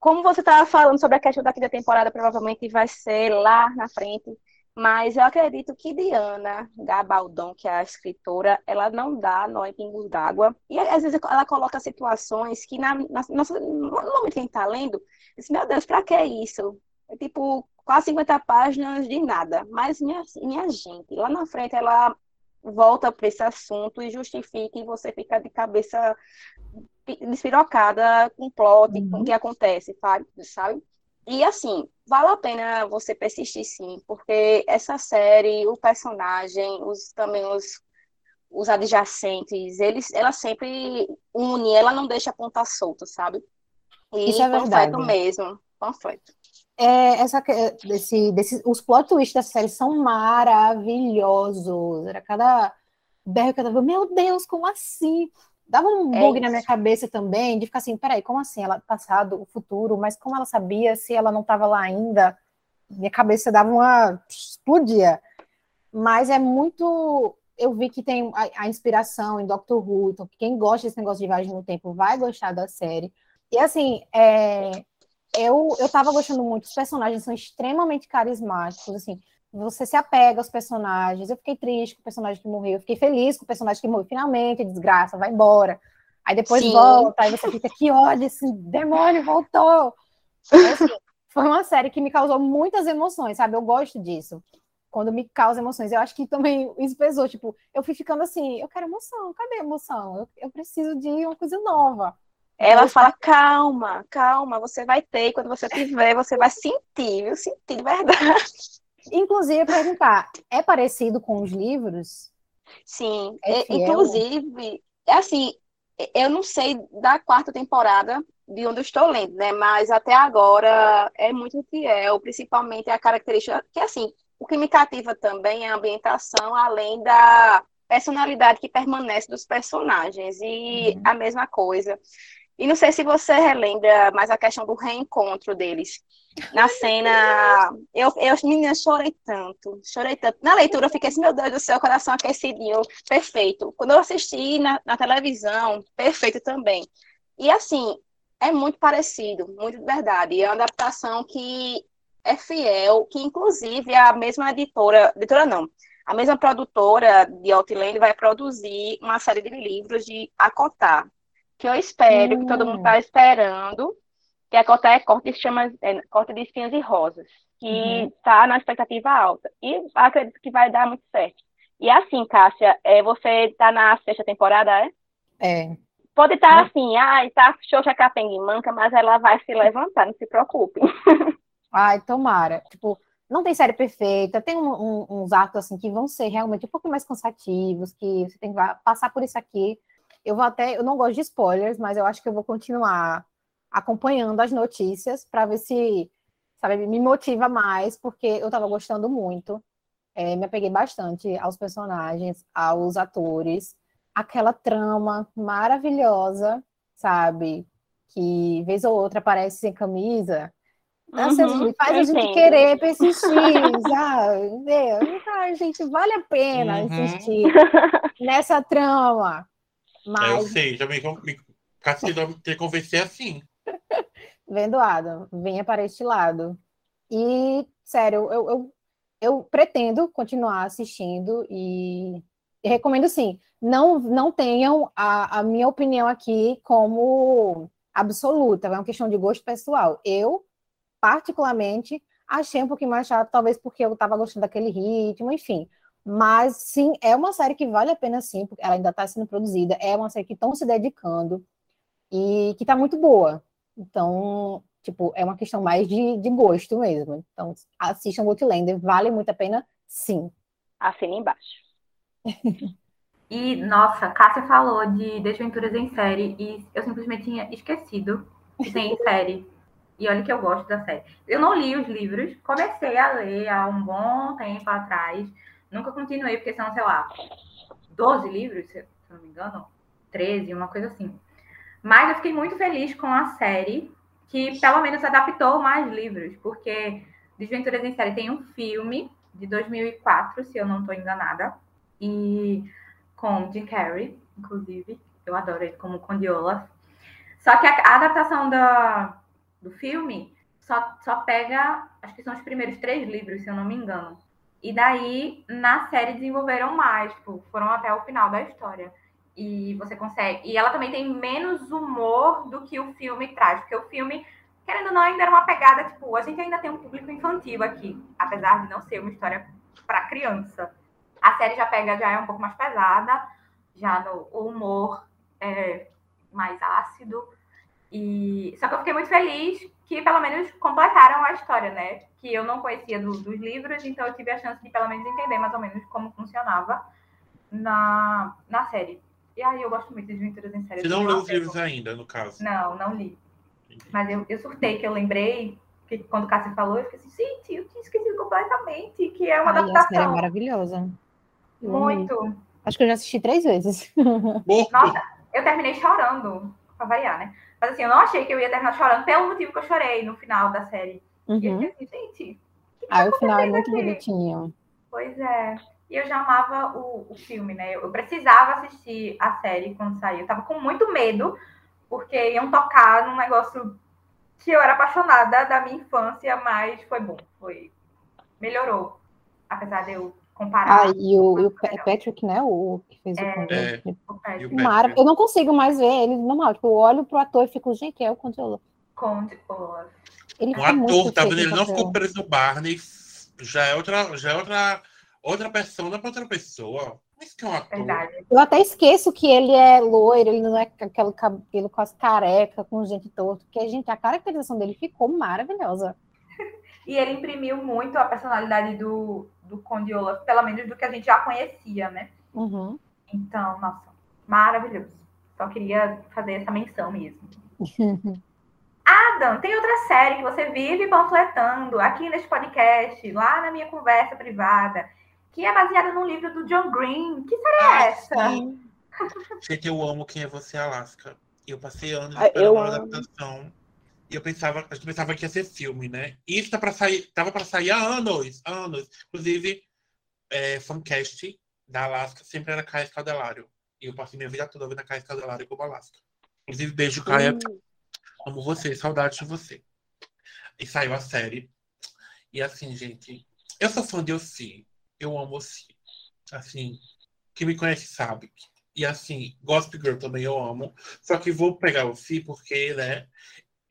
como você estava falando sobre a questão da quinta temporada, provavelmente vai ser lá na frente, mas eu acredito que Diana Gabaldon, que é a escritora, ela não dá nó em pingos d'água. E às vezes ela coloca situações que, na, na, no momento que a gente está lendo, diz, meu Deus, para que isso? É tipo, quase 50 páginas de nada. Mas, minha, minha gente, lá na frente ela volta para esse assunto e justifica e você fica de cabeça despirocada com o plot, uhum. com o uhum. que acontece, sabe? E assim, vale a pena você persistir sim, porque essa série, o personagem, os também os, os adjacentes, eles, ela sempre une, ela não deixa a ponta solta, sabe? E Isso é verdade. mesmo, panfleto. É, essa, desse, desse, os plot twists da série são maravilhosos. Era cada berro que eu tava, meu Deus, como assim? Dava um é bug na minha cabeça também, de ficar assim, peraí, como assim? Ela passado, o futuro, mas como ela sabia se ela não estava lá ainda? Minha cabeça dava uma explodia. Mas é muito. Eu vi que tem a, a inspiração em Doctor Who, então quem gosta desse negócio de viagem no tempo vai gostar da série. E assim, é, eu, eu tava gostando muito, os personagens são extremamente carismáticos, assim, você se apega aos personagens. Eu fiquei triste com o personagem que morreu, eu fiquei feliz com o personagem que morreu. Finalmente, desgraça, vai embora. Aí depois Sim. volta, aí você fica aqui, olha, esse demônio voltou. Assim, foi uma série que me causou muitas emoções, sabe? Eu gosto disso. Quando me causa emoções. Eu acho que também isso pesou. Tipo, eu fui ficando assim, eu quero emoção, cadê a emoção? Eu, eu preciso de uma coisa nova. Ela fala, calma, calma, você vai ter, e quando você tiver, você vai sentir, viu? Sentir de verdade. Inclusive, perguntar, é parecido com os livros? Sim, é inclusive, é assim, eu não sei da quarta temporada de onde eu estou lendo, né? Mas até agora é muito fiel, principalmente a característica que assim, o que me cativa também é a ambientação, além da personalidade que permanece dos personagens e uhum. a mesma coisa. E não sei se você relembra mais a questão do reencontro deles. Na cena, eu, eu, menina, chorei tanto, chorei tanto. Na leitura, eu fiquei assim, meu Deus do céu, coração aquecidinho, perfeito. Quando eu assisti na, na televisão, perfeito também. E assim, é muito parecido, muito de verdade. É uma adaptação que é fiel, que inclusive a mesma editora, editora não, a mesma produtora de Outland vai produzir uma série de livros de Acotar, que eu espero, hum. que todo mundo está hum. esperando, que a cota é corte chama, é, corte de espinhos e rosas, que Uhum. tá na expectativa alta. E acredito que vai dar muito certo. E assim, Cássia, é, você tá na sexta temporada, é? É. Pode estar Ah. assim, ai, tá xoxa capenga e manca, mas ela vai se levantar, não se preocupe. Ai, tomara. Tipo, não tem série perfeita, tem um- um- uns arcos assim que vão ser realmente um pouco mais cansativos, que você tem que passar por isso aqui. Eu vou até, eu não gosto de spoilers, mas eu acho que eu vou continuar acompanhando as notícias para ver se, sabe, me motiva mais, porque eu tava gostando muito. É, me apeguei bastante aos personagens, aos atores, aquela trama maravilhosa, sabe? Que vez ou outra aparece sem camisa. Nossa, Uhum, faz a gente querer persistir, sabe? Ai, gente, vale a pena Uhum. insistir nessa trama. É, eu Mas, sei, já me, me Cassido me convencer assim. vendo Adam, venha para este lado. E, sério, eu, eu, eu pretendo continuar assistindo e, e recomendo sim. Não, não tenham a, a minha opinião aqui como absoluta, é uma questão de gosto pessoal. Eu, particularmente, achei um pouquinho mais chato, talvez porque eu estava gostando daquele ritmo, enfim. Mas sim, é uma série que vale a pena sim, porque ela ainda está sendo produzida, é uma série que estão se dedicando e que está muito boa. Então, tipo, é uma questão mais de, de gosto mesmo. Então, assistam Outlander, vale muito a pena, sim. Assina embaixo. E, nossa, Cássia falou de Desventuras em série e eu simplesmente tinha esquecido que tem série. E olha que eu gosto da série. Eu não li os livros, comecei a ler há um bom tempo atrás. Nunca continuei, porque são, sei lá, 12 livros, se não me engano, 13, uma coisa assim. Mas eu fiquei muito feliz com a série, que pelo menos adaptou mais livros, porque Desventuras em Série tem um filme de 2004, se eu não estou enganada, e com Jim Carrey, inclusive. Eu adoro ele como Conde Olaf. Só que a, adaptação da, do filme só, só pega, acho que são os primeiros três livros, se eu não me engano. E daí, na série, desenvolveram mais, tipo, foram até o final da história. E você consegue. E ela também tem menos humor do que o filme traz, porque o filme, querendo ou não, ainda era uma pegada, tipo, a gente ainda tem um público infantil aqui, apesar de não ser uma história para criança. A série já pega, já é um pouco mais pesada, já no o humor é mais ácido. E só que eu fiquei muito feliz que pelo menos completaram a história, né? Que eu não conhecia do- dos livros, então eu tive a chance de pelo menos entender mais ou menos como funcionava na, na série. E aí eu gosto muito de Aventuras em Série. Você não Eu leu os livros ainda, no caso. Não, não li. Mas eu, eu surtei que eu lembrei que quando o Cássio falou, eu fiquei assim, gente, eu tinha esquecido completamente que é uma Ai, a série é adaptação. maravilhosa. Eu amei. Muito. Acho que eu já assisti três vezes. Nossa, eu terminei chorando, pra variar, né? Mas assim, eu não achei que eu ia terminar chorando pelo motivo que eu chorei no final da série. E eu Uhum. fiquei assim, gente, Aí o final é muito aqui? bonitinho. pois é. E eu já amava o, o filme, né? Eu precisava assistir a série quando saiu. Eu tava com muito medo, porque iam tocar num negócio que eu era apaixonada da minha infância, mas foi bom. Foi. Melhorou. Apesar de eu comparar Ah, e o, e o legal. Patrick, né? O que fez o É. Conde. É. o Patrick E o Mara... Patrick. Eu não consigo mais ver ele normal. Tipo, eu olho pro ator e fico, gente, é o Conde Olaf. Conde Olaf. Ele ator, tá vendo? Ele não ficou preso no Barney. Já é outra, já é outra, outra persona pra outra pessoa. Isso que é um ator. Verdade. Eu até esqueço que ele é loiro, ele não é com aquele cabelo quase careca, com gente torto. Porque, gente, a caracterização dele ficou maravilhosa. E ele imprimiu muito a personalidade do, do Conde Olaf, pelo menos do que a gente já conhecia, né? Uhum. Então, nossa, maravilhoso. Só queria fazer essa menção mesmo. Adam, tem outra série que você vive panfletando aqui nesse podcast, lá na minha conversa privada, que é baseada num livro do John Green. Que série é Ah, essa? sim. Gente, eu amo Quem é Você, Alaska. Eu passei anos Ah, esperando eu uma amo. adaptação. E eu pensava, a gente pensava que ia ser filme, né? E isso tá pra sair, tava para sair há anos, anos. Inclusive, é, fancast da Alaska sempre era Caia Escadelário. E eu passei minha vida toda vendo a Caia Escadelário como Alaska. Inclusive, beijo, Caia. Hum, Amo você, saudade de você. E saiu a série. E assim, gente, eu sou fã de Ossi. Eu amo Ossi. Assim, quem me conhece sabe. E assim, Gospel Girl também eu amo. Só que vou pegar Ossi porque, né?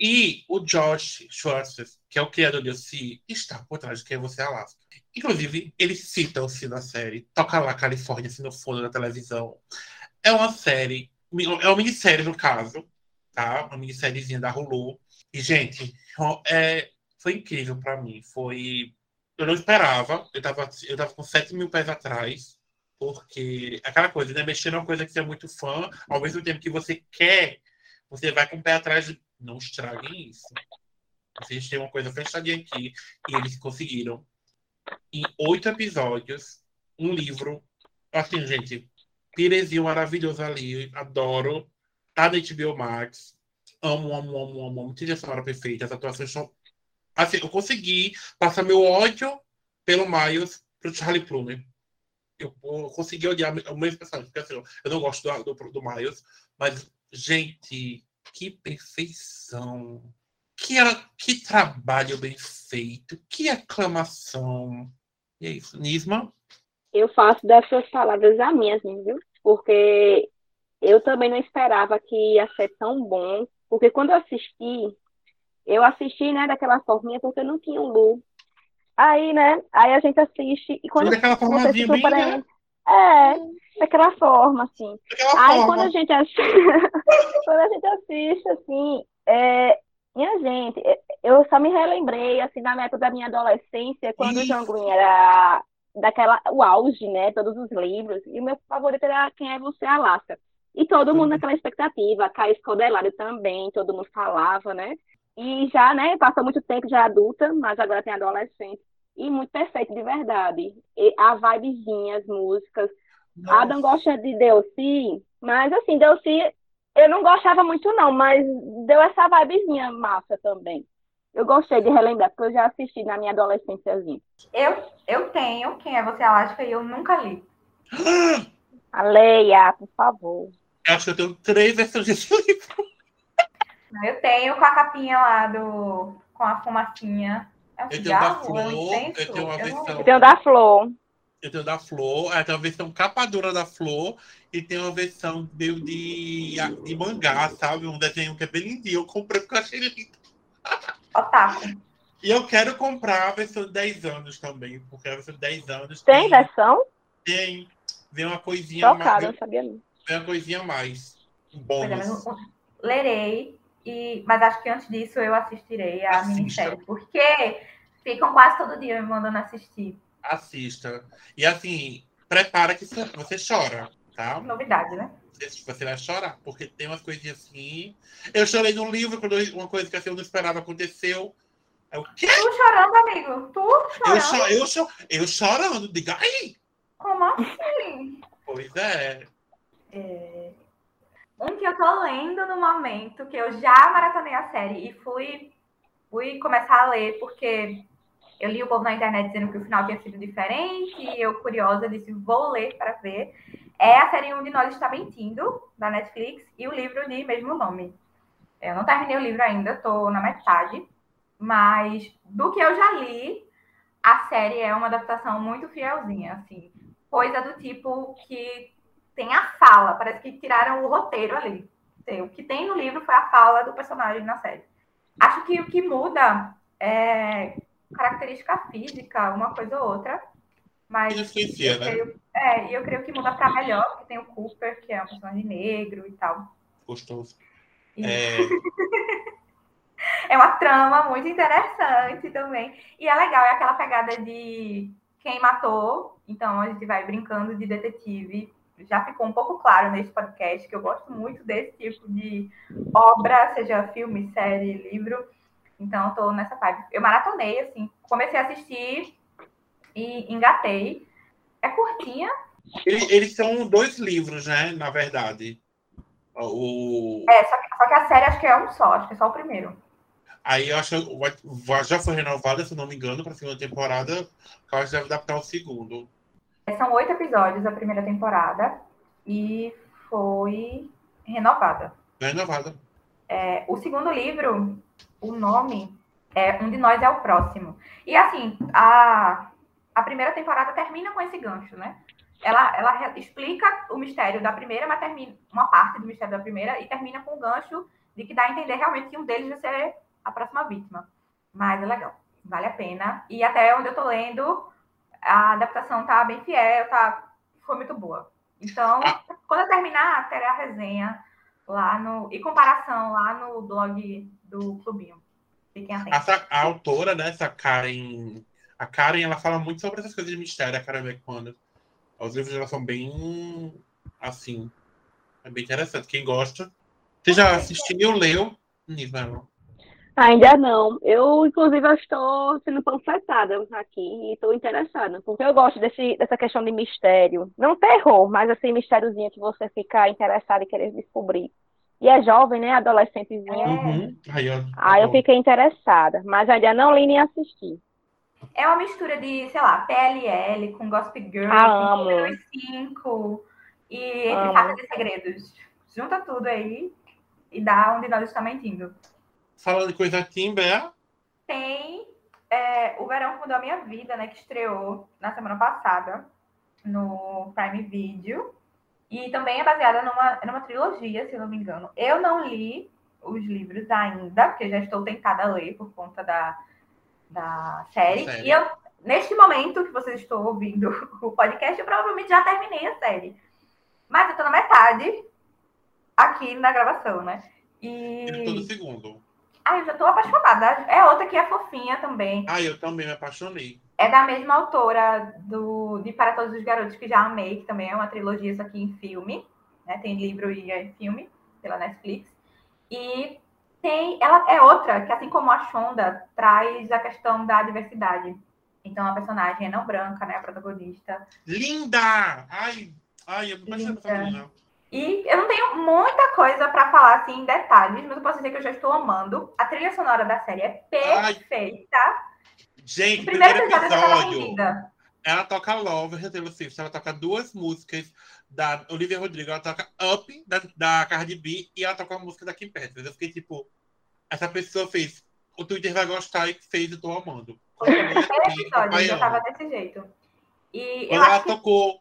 E o Josh Schwartz, que é o criador de OC, está por trás de Quem Você é Alaska. Inclusive, ele cita o na série, toca lá Califórnia, assim, no fundo da televisão. É uma série, é uma minissérie no caso, tá? Uma minissériezinha da Hulu. E, gente, é, foi incrível para mim. Foi. Eu não esperava. Eu tava, eu tava com 7 mil pés atrás. Porque aquela coisa, né? Mexer numa coisa que você é muito fã, ao mesmo tempo que você quer, você vai com o pé atrás. Não estraguem isso. Vocês têm uma coisa fechadinha aqui. E eles conseguiram. Em oito episódios, um livro. Assim, gente, pirezinho maravilhoso ali. Adoro. Tá na HBO Max. Amo, amo, amo, amo, amo. Trilha sonora perfeita. As atuações são. Assim, eu consegui passar meu ódio pelo Miles pro Charlie Plummer. Eu consegui odiar o mesmo personagem. Porque, assim, eu não gosto do, do, do Miles. Mas, gente, que perfeição. Que, que trabalho bem feito. Que aclamação. E é isso. Nisma? Eu faço das suas palavras as minhas, viu? Porque eu também não esperava que ia ser tão bom porque quando eu assisti, eu assisti, né, daquela forminha, porque eu não tinha um Lu. Aí, né, aí a gente assiste, e quando daquela forma você bem, né? É, daquela forma, assim. Daquela aí forma. quando a gente assiste, quando a gente assiste, assim, é, minha gente, é, eu só me relembrei, assim, na época da minha adolescência, quando o João Green era daquela, o auge, né, todos os livros, e o meu favorito era Quem é Você, Alaska. E todo mundo naquela expectativa, a Caio Escodelário também, todo mundo falava, né? E já, né, passa muito tempo já adulta, mas agora tem adolescente. E muito perfeito, de verdade. E a vibezinha, as músicas. Nossa. Adam gosta de Delcy, mas assim, Delcy eu não gostava muito não, mas deu essa vibezinha massa também. Eu gostei de relembrar, porque eu já assisti na minha adolescênciazinha. Eu, eu tenho Quem é Você Alaska e eu nunca li. A Leia, por favor. Acho que eu tenho três versões desse livro. Eu tenho com a capinha lá do. com a fumacinha. É um Eu tenho da Flor, É eu tenho uma Eu não- versão- Eu tenho da Flor. Eu tenho da Flor, aí tem a versão capa dura da Flor e tem uma versão meio de, de mangá, sabe? Um desenho que é bem lindinho. Eu comprei porque eu achei lindo. Otaku. E eu quero comprar a versão de 10 anos também, porque a versão de 10 anos Tem versão? tem, vem uma coisinha mais. Tocada, não sabia não. Vem uma coisinha a mais. Um Pois é, lerei, e, mas acho que antes disso eu assistirei a Assista. minissérie, porque ficam quase todo dia me mandando assistir. Assista. E assim, prepara que você chora, tá? Novidade, né? Você vai chorar, porque tem umas coisinhas assim. Eu chorei num livro quando eu- uma coisa que assim, eu não esperava aconteceu. É o quê? Tu chorando, amigo? Tu Eu, chorando? cho eu, cho eu chorando, diga aí! Como assim? Pois é. É, Um que eu tô lendo no momento, que eu já maratonei a série e fui, fui começar a ler, porque eu li o povo na internet dizendo que o final tinha sido diferente, e eu, curiosa, disse, vou ler para ver. É a série Um de Nós Está Mentindo, da Netflix, e o livro de mesmo nome. Eu não terminei o livro ainda, tô na metade, mas do que eu já li, a série é uma adaptação muito fielzinha, assim. Coisa do tipo que tem a fala, parece que tiraram o roteiro ali. O que tem no livro foi a fala do personagem na série. Acho que o que muda é característica física, uma coisa ou outra. Mas Influencia, eu né? creio, é, e eu creio que muda para melhor, porque tem o Cooper, que é um personagem negro e tal. Gostoso. E É, é uma trama muito interessante também. E é legal, é aquela pegada de quem matou. Então a gente vai brincando de detetive. Já ficou um pouco claro nesse podcast que eu gosto muito desse tipo de obra, seja filme, série, livro. Então eu tô nessa vibe. Eu maratonei, assim, comecei a assistir e engatei. É curtinha, ele- eles são dois livros, né? Na verdade. O... é, só que, só que a série acho que é um só, acho que é só o primeiro. Aí eu acho que já foi renovada, se não me engano, para a segunda temporada. Eu acho que deve adaptar o segundo. São oito episódios a primeira temporada e foi renovada. É renovada. É, o segundo livro, o nome é Um de Nós é o Próximo. E assim, a, a primeira temporada termina com esse gancho, né? Ela, ela explica o mistério da primeira, mas termina uma parte do mistério da primeira e termina com o gancho de que dá a entender realmente que um deles vai ser a próxima vítima. Mas é legal, vale a pena. E até onde eu tô lendo, a adaptação tá bem fiel, tá, foi muito boa. Então, Ah. quando eu terminar, terei a resenha lá no. e comparação lá no blog do Clubinho. Fiquem atentos. Essa, a autora, né, essa Karen. A Karen, ela fala muito sobre essas coisas de mistério, a Karen McConnell. Os livros dela são bem. Assim. É bem interessante. Quem gosta. Você já assistiu, leu? Nível. Ainda não. Eu, inclusive, eu estou sendo panfletada aqui e estou interessada, porque eu gosto desse, dessa questão de mistério. Não terror, mas assim, mistériozinho que você fica interessado e querer descobrir. E é jovem, né? Adolescentezinho. Uhum. Aí, eu, Aí eu fiquei interessada, mas ainda não li nem assisti. É uma mistura de, sei lá, PLL com Gossip Girl, Ah, com amo. Número 5 e Entre. Facas e Segredos. Junta tudo aí e dá onde nós estamos mentindo. Falando de coisa Timber, Tem é, O Verão que Mudou a Minha Vida, né? Que estreou na semana passada no Prime Video. E também é baseada numa, numa trilogia, se não me engano. Eu não li os livros ainda, porque já estou tentada a ler por conta da, da série. Série. E eu, neste momento que vocês estão ouvindo o podcast, eu provavelmente já terminei a série. Mas eu tô na metade aqui na gravação, né? E. ele todo segundo. Ai, eu já tô apaixonada. É outra que é fofinha também. Ah, eu também me apaixonei. É da mesma autora do de Para Todos os Garotos que já amei, que também é uma trilogia, isso aqui em filme. Né? Tem livro e é filme pela Netflix. E tem, ela é outra que, assim como a Shonda, traz a questão da diversidade. Então a personagem é não branca, né? A protagonista. Linda! Ai, ai, eu me apaixonei por essa Linda. menina. E eu não tenho muita coisa para falar assim em detalhes, mas eu posso dizer que eu já estou amando. A trilha sonora da série é perfeita. Gente, O primeiro primeiro episódio rendida. Ela toca Love, Taylor Swift. Ela toca duas músicas da Olivia Rodrigo. Ela toca Up, da, da Cardi B, e ela toca uma música da Kim Petras. Eu fiquei tipo, essa pessoa fez. O Twitter vai gostar e fez, eu tô amando. Continue primeiro assim, episódio eu já tava desse jeito. E Quando ela tocou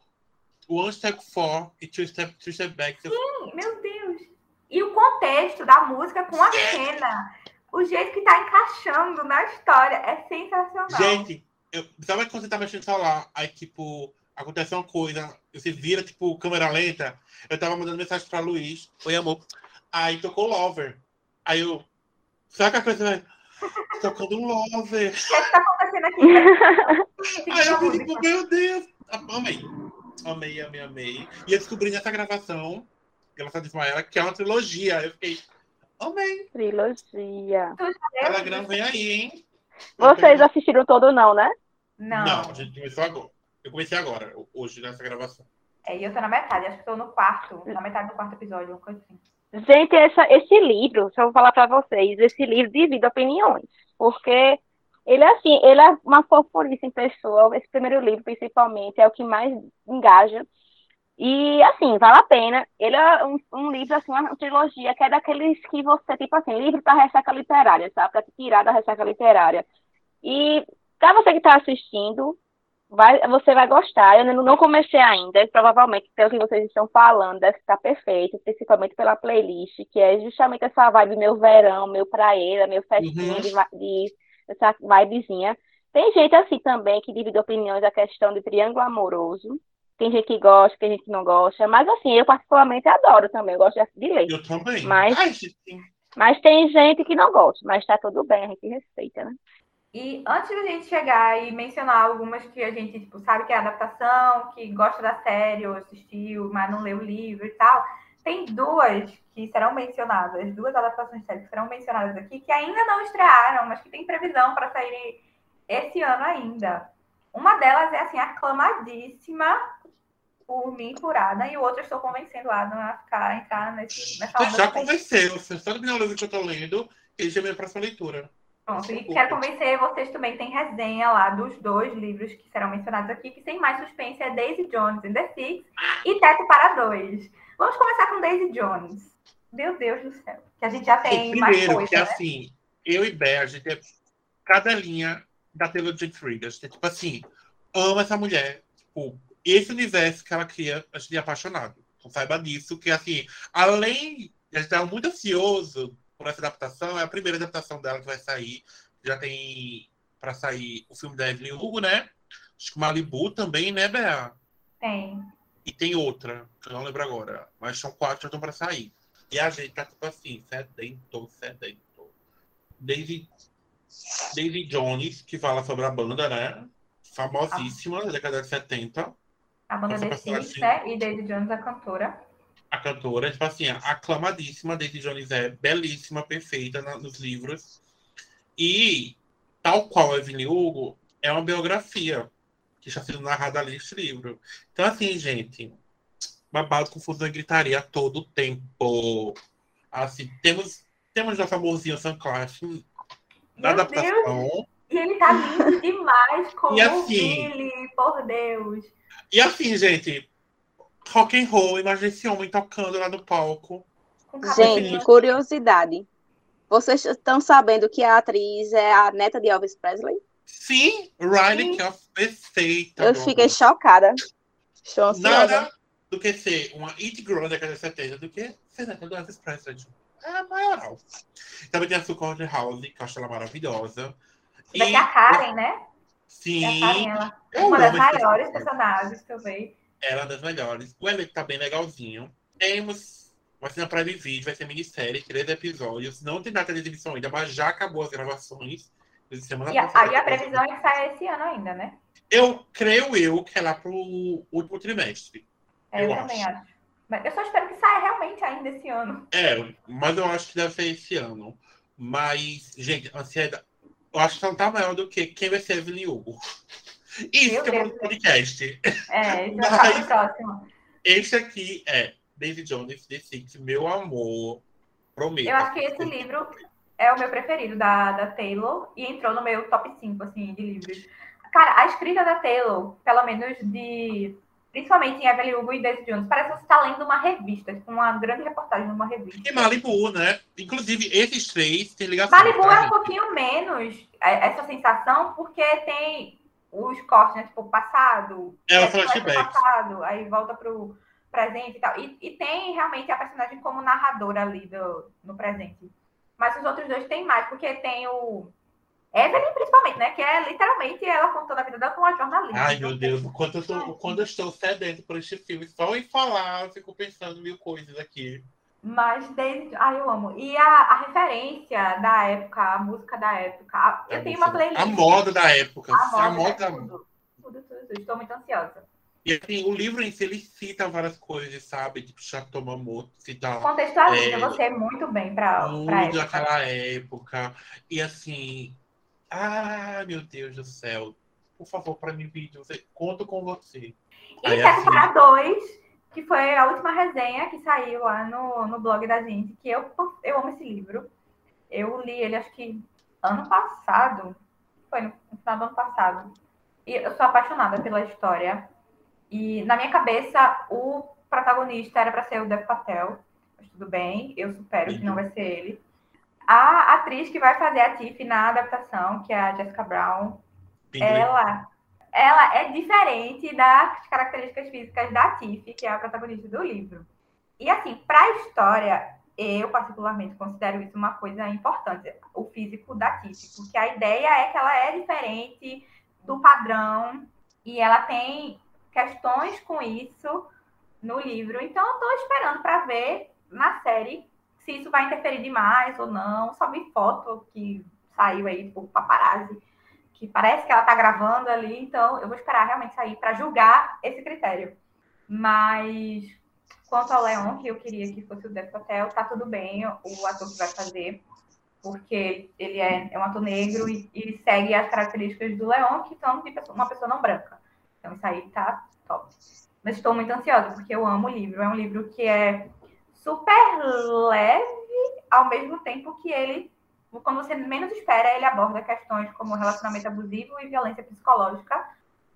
One Step For e Two Step, two step Back, eu Meu Deus! E o contexto da música com a cena, o jeito que tá encaixando na história é sensacional. Gente, eu, sabe quando você tá mexendo no celular, aí, tipo, acontece uma coisa, você vira, tipo, câmera lenta. Eu tava mandando mensagem pra Luiz, oi, amor. Aí tocou Lover. Aí eu, sabe que a coisa vai. Tocando Lover. o que é que tá acontecendo aqui? Aí eu fiquei, música. tipo, meu Deus. Amei. Amei, amei, amei. E eu descobri nessa gravação, graças a Ismaela, que é uma trilogia. Eu fiquei, amei. Trilogia. Ela grava aí, hein? Vocês assistiram todo não, né? Não. Não, a gente começou agora. Eu comecei agora, hoje, nessa gravação. É, e eu tô na metade, acho que tô no quarto, na metade do quarto episódio, uma coisa assim. Gente, essa, esse livro, se eu vou falar pra vocês, esse livro divide opiniões, porque ele é assim, ele é uma fofurice em pessoa, esse primeiro livro, principalmente, é o que mais engaja, e assim, vale a pena, ele é um, um livro, assim, uma trilogia, que é daqueles que você, tipo assim, livro pra ressaca literária, sabe, te tirar da ressaca literária, e pra você que tá assistindo, vai, você vai gostar. Eu não não comecei ainda, provavelmente pelo que vocês estão falando, deve estar perfeito, principalmente pela playlist, que é justamente essa vibe meu verão, meu praeira, meu festinha Uhum. de, de essa vibezinha. Tem gente assim também que divide opiniões da questão de triângulo amoroso. Tem gente que gosta, tem gente que não gosta, mas assim, eu particularmente adoro também, eu gosto de ler. Eu também. Mas- Ai, Mas tem gente que não gosta, mas tá tudo bem, a gente respeita, né? E antes da gente chegar e mencionar algumas que a gente tipo, sabe que é adaptação, que gosta da série ou assistiu, mas não leu o livro e tal, tem duas que serão mencionadas, duas adaptações de série que serão mencionadas aqui, que ainda não estrearam, mas que tem previsão para saírem esse ano ainda. Uma delas é assim, aclamadíssima por mim, por Adam, e o outro eu estou convencendo Adam a ficar, entrar nesse, nessa Você já convenceu. Você que não livro que eu tô lendo, ele já é minha próxima leitura. Pronto, e quero convencer vocês também, tem resenha lá dos dois livros que serão mencionados aqui, que sem mais suspense é Daisy Jones and the Six e Teto para Dois. Vamos começar com Daisy Jones. Meu Deus do céu, que a gente já tem E mais primeiro, coisa, que né? assim, eu e Bé, a gente é cada linha da Taylor Jane Frieda. A gente é tipo assim, ama essa mulher. Tipo, esse universo que ela cria, a gente é apaixonado. Então saiba disso, que assim, além de a gente estar muito ansioso por essa adaptação. É a primeira adaptação dela que vai sair. Já tem para sair o filme da Evelyn Hugo, né? Acho que Malibu também, né, Bea? Tem. E tem outra, que eu não lembro agora. Mas são quatro que estão para sair. E a gente tá tipo assim, sedento, sedento. Daisy, Daisy Jones, que fala sobre a banda, né? Famosíssima da década de 70. A banda The Six, né? E Daisy Jones, a cantora. A cantora, tipo assim, aclamadíssima. Daisy Jones é belíssima, perfeita na- nos livros. E, tal qual Evelyn Hugo, é uma biografia está sendo narrada ali nesse livro. Então, assim, gente, babado, confusão e gritaria a todo tempo. Assim, temos, temos nosso amorzinho Sam Clash na Meu adaptação. E ele tá lindo demais como E assim- Billy, por Deus. E assim, gente, rock and roll, imagina esse homem tocando lá no palco. Com Gente, curiosidade. Vocês estão sabendo que a atriz é a neta de Elvis Presley? Sim, Riley, Sim. que é perfeita. Eu fiquei chocada. Estou ansiosa. Nada do que ser uma It Girl da década de 70 do que ser neta do Elvis Presley. É a maioral. Também tem a Sue House, que eu acho ela maravilhosa. Vai ter a Karen, né? É a sim, Karen, ela é uma das maiores personagens que eu vejo. ela é uma das melhores. O elenco tá bem legalzinho. Temos. Vai ser na Prime Video, vai ser minissérie, três episódios. Não tem data de exibição ainda, mas já acabou as gravações. Semana E a- passada. aí a previsão é que saia esse ano ainda, né? Eu creio eu que é lá pro último trimestre. É, eu, Eu também acho. acho. Mas eu só espero que saia realmente ainda esse ano. É, mas eu acho que deve ser esse ano. Mas, gente, ansiedade. Eu acho que não tá maior do que quem vai ser Evelyn Hugo. Isso Meu que é Deus. um podcast. É, isso Mas- pro próximo. Este aqui é Daisy Jones, The Six, meu amor. Prometo. Eu acho que esse livro é o meu preferido da, da Taylor e entrou no meu top 5, assim, de livros. Cara, a escrita da Taylor, pelo menos de. Principalmente em Evelyn Hugo e Daisy Jones, parece que você está lendo uma revista, tipo, uma grande reportagem numa revista. E Malibu, né? Inclusive, esses três têm ligação. Malibu tá, é um pouquinho menos é, essa sensação, porque tem os cortes, né? Tipo, passado. É, o flashback. Passado, aí volta pro presente e tal. E, e tem realmente a personagem como narradora ali do, no presente. Mas os outros dois tem mais, porque tem o. Evelyn, principalmente, né? Que é literalmente ela contando a vida dela com uma jornalista. Ai, meu Deus, o quanto eu, tô, o quanto eu estou sedento por este filme. Só em falar, eu fico pensando mil coisas aqui. Mas desde. Ai, eu amo. E a, a referência da época, a música da época. a- eu tenho uma playlist. A moda da época. A A moda, moda. tudo, tudo, tudo, tudo. Estou muito ansiosa. E assim, o livro em si, ele cita várias coisas, sabe? Tipo, Chateau Marmot, cita Contextualiza É. você muito bem para época. daquela época. E assim, ai meu Deus do céu. Por favor, para mim, vídeo, você, conto com você. E Aí, assim- para Dois, que foi a última resenha que saiu lá no, no blog da gente, que eu, eu amo esse livro. Eu li ele, acho que ano passado. Foi no final do ano passado. E eu sou apaixonada pela história. E na minha cabeça, o protagonista era para ser o Dev Patel. Mas tudo bem, eu supero que não vai ser ele. A atriz que vai fazer a Tiff na adaptação, que é a Jessica Brown, ela, ela é diferente das características físicas da Tiff, que é a protagonista do livro. E assim, para a história, eu particularmente considero isso uma coisa importante, o físico da Tiff, porque a ideia é que ela é diferente do padrão e ela tem questões com isso no livro. Então, eu estou esperando para ver na série se isso vai interferir demais ou não. Só vi foto que saiu aí por paparazzi que parece que ela tá gravando ali, então eu vou esperar realmente sair para julgar esse critério. Mas quanto ao Leon, que eu queria que fosse o Dev Patel, tá tudo bem, o ator que vai fazer, porque ele é, é um ator negro e, e segue as características do Leon, que são de pessoa- uma pessoa não branca. Então isso aí tá top. Mas estou muito ansiosa, porque eu amo o livro. É um livro que é super leve, ao mesmo tempo que ele quando você menos espera, ele aborda questões como relacionamento abusivo e violência psicológica.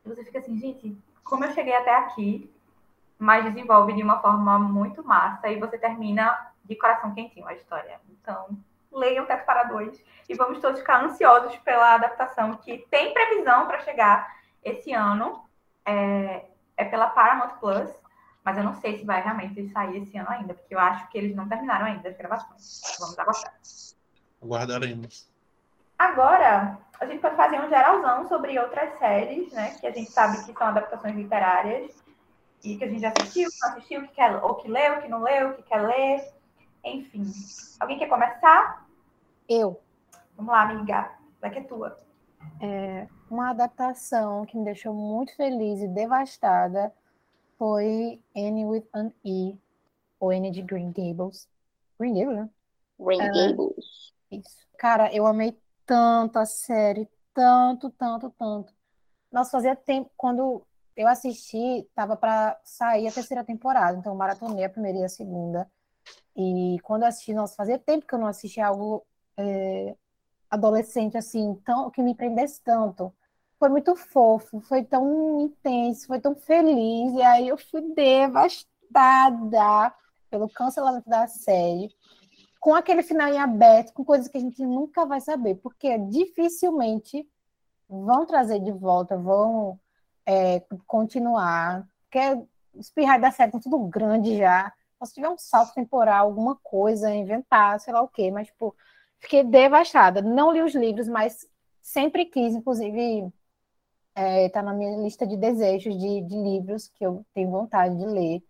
E você fica assim, gente, como eu cheguei até aqui, mas desenvolve de uma forma muito massa e você termina de coração quentinho a história. Então, leiam Teto para Dois e vamos todos ficar ansiosos pela adaptação que tem previsão para chegar esse ano. É, é pela Paramount Plus, Mas eu não sei se vai realmente sair esse ano ainda, porque eu acho que eles não terminaram ainda as gravações. Vamos aguardar. Aguardaremos. Agora, a gente pode fazer um geralzão sobre outras séries, né? Que a gente sabe que são adaptações literárias e que a gente já assistiu, que não assistiu, que quer, ou que leu, que não leu, que quer ler. Enfim. Alguém quer começar? Eu. Vamos lá, amiga. Daqui é tua. É, uma adaptação que me deixou muito feliz e devastada foi Annie with an E, ou Annie de Green Gables. Green Gables, né? Green É. Gables. Isso. Cara, eu amei tanto a série, tanto, tanto, tanto. Nossa, fazia tempo, quando eu assisti, tava para sair a terceira temporada, então eu maratonei a primeira e a segunda. E quando eu assisti, nossa, fazia tempo que eu não assistia algo é, adolescente assim, tão, que me prendesse tanto. Foi muito fofo, foi tão intenso, foi tão feliz, e aí eu fui devastada pelo cancelamento da série com aquele final em aberto, com coisas que a gente nunca vai saber, porque dificilmente vão trazer de volta, vão é, continuar. Porque os pirrais da série estão tudo grande já. Se tiver um salto temporal, alguma coisa, inventar, sei lá o quê, mas, tipo, fiquei devastada. Não li os livros, mas sempre quis, inclusive, está na minha lista de desejos de, de livros que eu tenho vontade de ler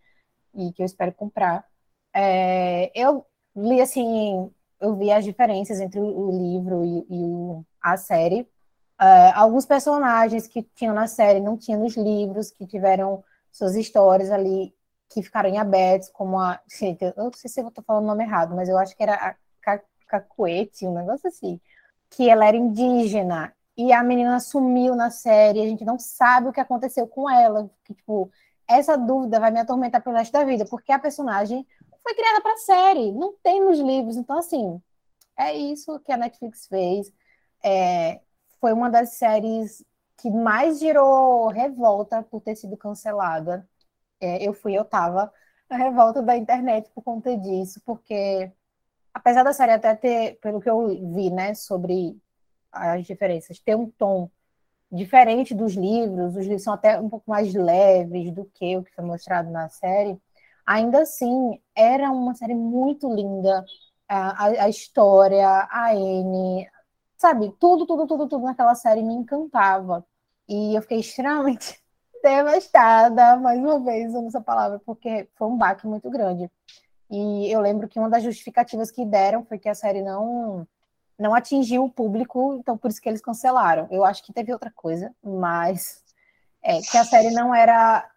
e que eu espero comprar. É, eu li assim, eu vi as diferenças entre o, livro e, e o- a série. É, alguns personagens que tinham na série não tinham nos livros, que tiveram suas histórias ali que ficaram em abertos, como a. Gente, eu não sei se eu estou falando o nome errado, mas eu acho que era a Cacuete, um negócio assim. Que ela era indígena e a menina sumiu na série, a gente não sabe o que aconteceu com ela. Que, tipo, essa dúvida vai me atormentar pelo resto da vida, porque a personagem foi criada para série, não tem nos livros. Então, assim, é isso que a Netflix fez. É, foi uma das séries que mais gerou revolta por ter sido cancelada. É, eu fui, eu tava na revolta da internet por conta disso, porque apesar da série até ter, pelo que eu vi, né, sobre as diferenças, ter um tom diferente dos livros, os livros são até um pouco mais leves do que o que foi mostrado na série, ainda assim, era uma série muito linda. A, a- história, a Anne, sabe? Tudo, tudo, tudo, tudo naquela série me encantava. E eu fiquei extremamente devastada, mais uma vez usando essa palavra, porque foi um baque muito grande. E eu lembro que uma das justificativas que deram foi que a série não não atingiu o público, então por isso que eles cancelaram. Eu acho que teve outra coisa, mas é que a série não era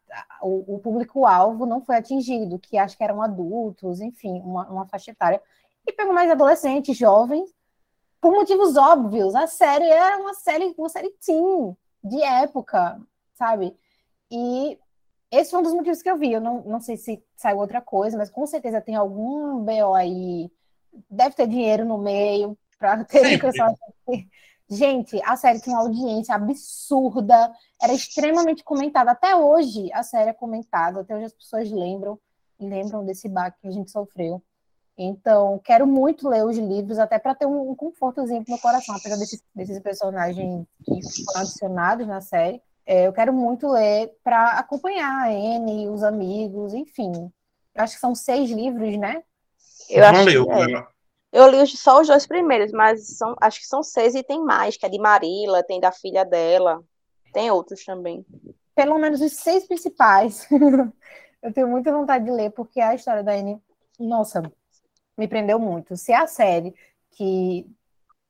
o, o público-alvo não foi atingido, que acho que eram adultos, enfim, uma, uma faixa etária. E pegou mais adolescentes, jovens, por motivos óbvios. A série era uma série, uma série teen, de época, sabe? E esse foi um dos motivos que eu vi. Eu não, não sei se saiu outra coisa, mas com certeza tem algum BO aí. Deve ter dinheiro no meio para ter. Gente, a série tinha uma audiência absurda, era extremamente comentada. Até hoje a série é comentada, até hoje as pessoas lembram, lembram desse baque que a gente sofreu. Então, quero muito ler os livros, até para ter um, um confortozinho pro meu coração, apesar desses, desses personagens que foram adicionados na série. É, eu quero muito ler para acompanhar a Anne, os amigos, enfim. Eu acho que são seis livros, né? Eu não leu, que é. ela. Eu li só os dois primeiros, mas são, acho que são seis e tem mais, que é de Marila, tem da filha dela, tem outros também. Pelo menos os seis principais. eu tenho muita vontade de ler, porque a história da Anne, nossa, me prendeu muito. Se a série, que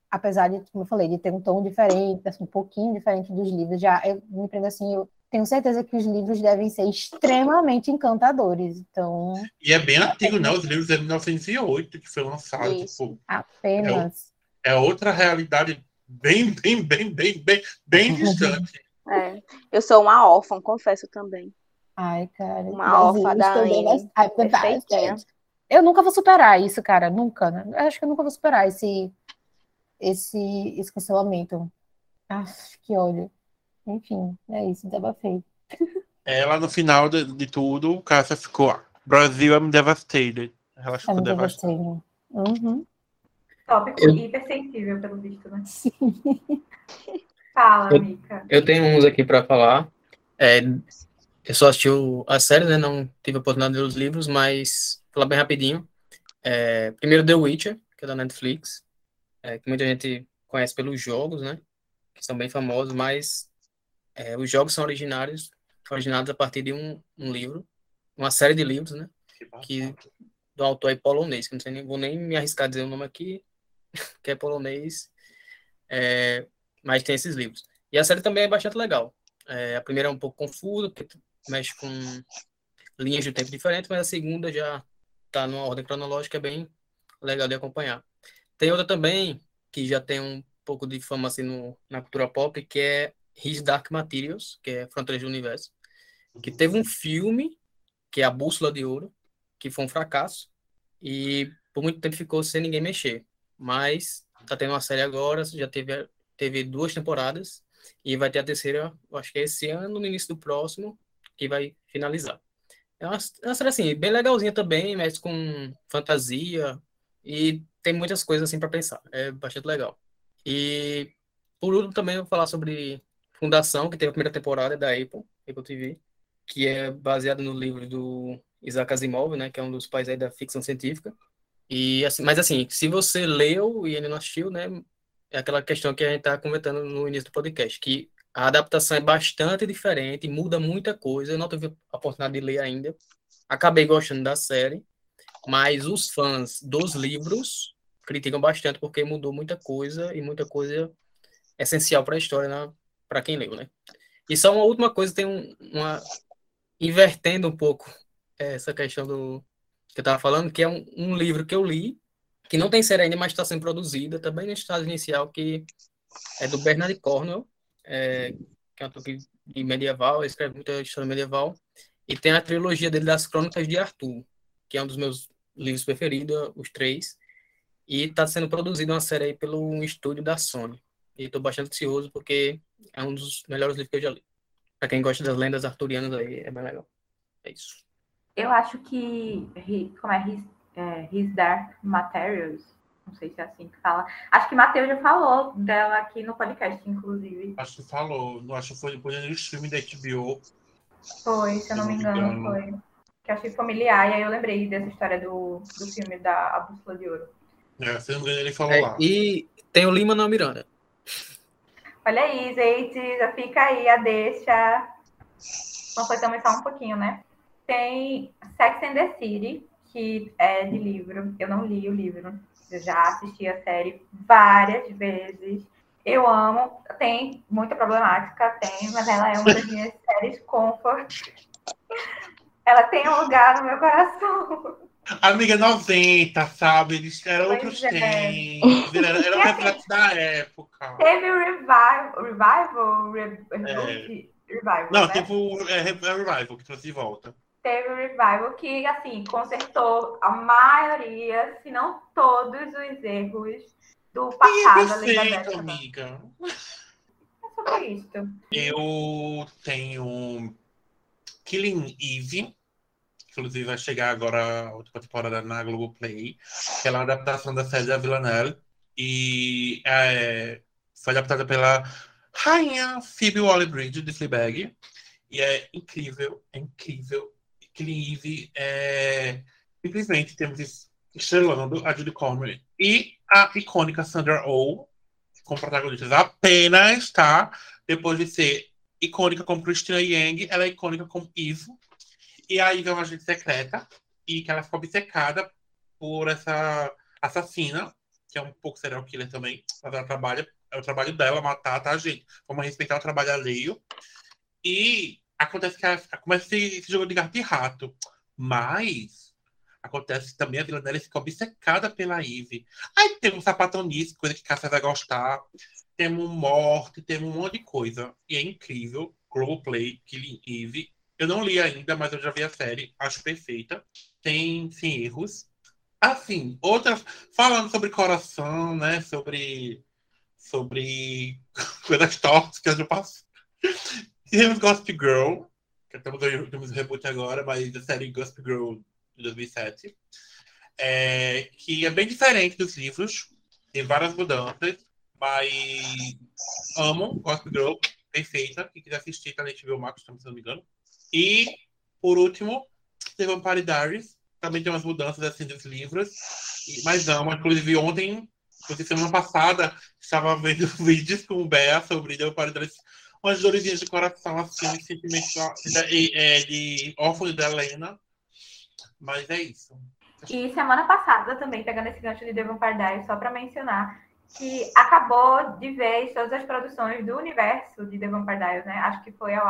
apesar de, como eu falei, de ter um tom diferente, assim, um pouquinho diferente dos livros, já eu, me prende assim, eu tenho certeza que os livros devem ser extremamente encantadores. Então, E é bem antigo, né? Os livros é de 1908 que foi lançado. Isso. Tipo, apenas. é outra realidade bem, bem, bem, bem, bem, bem distante. É. Eu sou uma órfã, confesso também. Ai, cara. Uma órfã da estou Anne. Eu nunca vou superar isso, cara. Nunca, né? Eu acho que eu nunca vou superar esse, esse, esse cancelamento. Ah, que ódio. Enfim, é isso, desabafei. Ela, no final de, de tudo, o Cássia ficou. "Ah, Brasil, I'm devastated. Ela É ficou devastada. Uhum. Tópico Eu- hipersensível, pelo visto, né? Sim. Fala, Eu- Mica. Eu tenho uns aqui para falar. É, eu só assisti o, a série, né? Não tive a oportunidade de ler os livros, mas falar bem rapidinho. É, primeiro The Witcher, que é da Netflix, é, que muita gente conhece pelos jogos, né? Que são bem famosos, mas é, os jogos são originários, originados a partir de um, um livro, uma série de livros, né? Que, do autor aí polonês, que não sei nem, vou nem me arriscar a dizer o nome aqui, que é polonês, é, mas tem esses livros. E a série também é bastante legal. É, a primeira é um pouco confusa, porque mexe com linhas de tempo diferentes, mas a segunda já está numa ordem cronológica bem legal de acompanhar. Tem outra também, que já tem um pouco de fama assim no, na cultura pop, que é His Dark Materials, que é Fronteiras do Universo, que teve um filme, que é A Bússola de Ouro, que foi um fracasso, e por muito tempo ficou sem ninguém mexer. Mas tá tendo uma série agora, já teve, teve duas temporadas, e vai ter a terceira, acho que é esse ano, no início do próximo, que vai finalizar. É uma, é uma série assim, bem legalzinha também, mas com fantasia, e tem muitas coisas assim para pensar. É bastante legal. E por último também eu vou falar sobre Fundação, que teve a primeira temporada da Apple, Apple TV, que é baseado no livro do Isaac Asimov, né, que é um dos pais aí da ficção científica. E assim, mas assim, se você leu e ainda não assistiu, né, é aquela questão que a gente está comentando no início do podcast, que a adaptação é bastante diferente, muda muita coisa. Eu não tive a oportunidade de ler ainda. Acabei gostando da série, mas os fãs dos livros criticam bastante porque mudou muita coisa e muita coisa essencial para a história, né? para quem leu, né? E só uma última coisa, tem um, uma invertendo um pouco essa questão do que eu estava falando, que é um, um, livro que eu li, que não tem série ainda, mas está sendo produzida, também no estado inicial, que é do Bernard Cornwell, é, que é um autor de medieval, escreve muita história medieval, e tem a trilogia dele das Crônicas de Arthur, que é um dos meus livros preferidos, os três. E está sendo produzida uma série aí pelo estúdio da Sony. E estou bastante ansioso porque é um dos melhores livros que eu já li. Para quem gosta das lendas arturianas aí, é bem legal. É isso. Eu acho que como é His, é, His Dark Materials, não sei se é assim que fala. Acho que Matheus já falou dela aqui no podcast, inclusive. Acho que falou. Acho que foi depois do streaming da HBO. Foi, se eu não, me engano, engano, foi. Que achei familiar, e aí eu lembrei dessa história do, do filme da A Bússola de Ouro. É, se não me engano, ele falou é, lá. E tem o Lima na Miranda. Olha aí, gente, já fica aí a deixa. Não foi também só um pouquinho, né? Tem Sex and the City, que é de livro. Eu não li o livro. Eu já assisti a série várias vezes. Eu amo. Tem muita problemática, tem, mas ela é uma das minhas séries comfort. Ela tem um lugar no meu coração. Amiga 90, sabe? Eles eram pois outros é. tempos. Era, era um reflexo da época. Teve o revival. Revival? Re, é. Revival. Não, né? teve o é, revival que trouxe de volta. Teve o revival que, assim, consertou a maioria, se não todos os erros do passado da Elizabeth. amiga. É sobre isso. Eu tenho Killing Eve inclusive vai chegar agora a última temporada na Globoplay, que é uma adaptação da série da Villanelle, e é, foi adaptada pela rainha Phoebe Waller-Bridge, de Fleabag, e é incrível, é incrível. Clive é simplesmente temos estrelando a Judy Comer e a icônica Sandra Oh como protagonistas apenas, tá? Depois de ser icônica como Christina Yang, ela é icônica como Eve e aí vem uma agente secreta e que ela fica obcecada por essa assassina, que é um pouco serial killer também, mas ela trabalha, é o trabalho dela matar, tá, gente? Vamos respeitar o trabalho alheio. E acontece que ela, começa esse, jogo de gato e rato. Mas acontece também a vilã dela fica obcecada pela Eve. Aí tem um sapatonice, coisa que Cássia vai gostar. Temos morte, temos um monte de coisa. E é incrível. Play, Killing Eve. Eu não li ainda, mas eu já vi a série. Acho perfeita. Tem, sim, erros. Assim, outras. Falando sobre coração, né? Sobre. Sobre coisas tóxicas do passado. Temos Gossip Girl, que estamos temos reboot agora, mas a série Gossip Girl de 2007. É, que é bem diferente dos livros. Tem várias mudanças, mas amo Gossip Girl, perfeita. Quem quiser assistir, tá na HBO Max, se não me engano. E, por último, The Vampire Diaries. Também tem umas mudanças assim dos livros. Mas amo. Inclusive, ontem, semana passada, estava vendo vídeos com o Bea sobre The Vampire Diaries. Umas dorzinhas de coração, assim, de, é, de órfão da Helena. Mas é isso. E semana passada, também, pegando esse gancho de The Vampire Diaries, só para mencionar, que acabou de vez todas as produções do universo de The Vampire Diaries, né? Acho que foi ao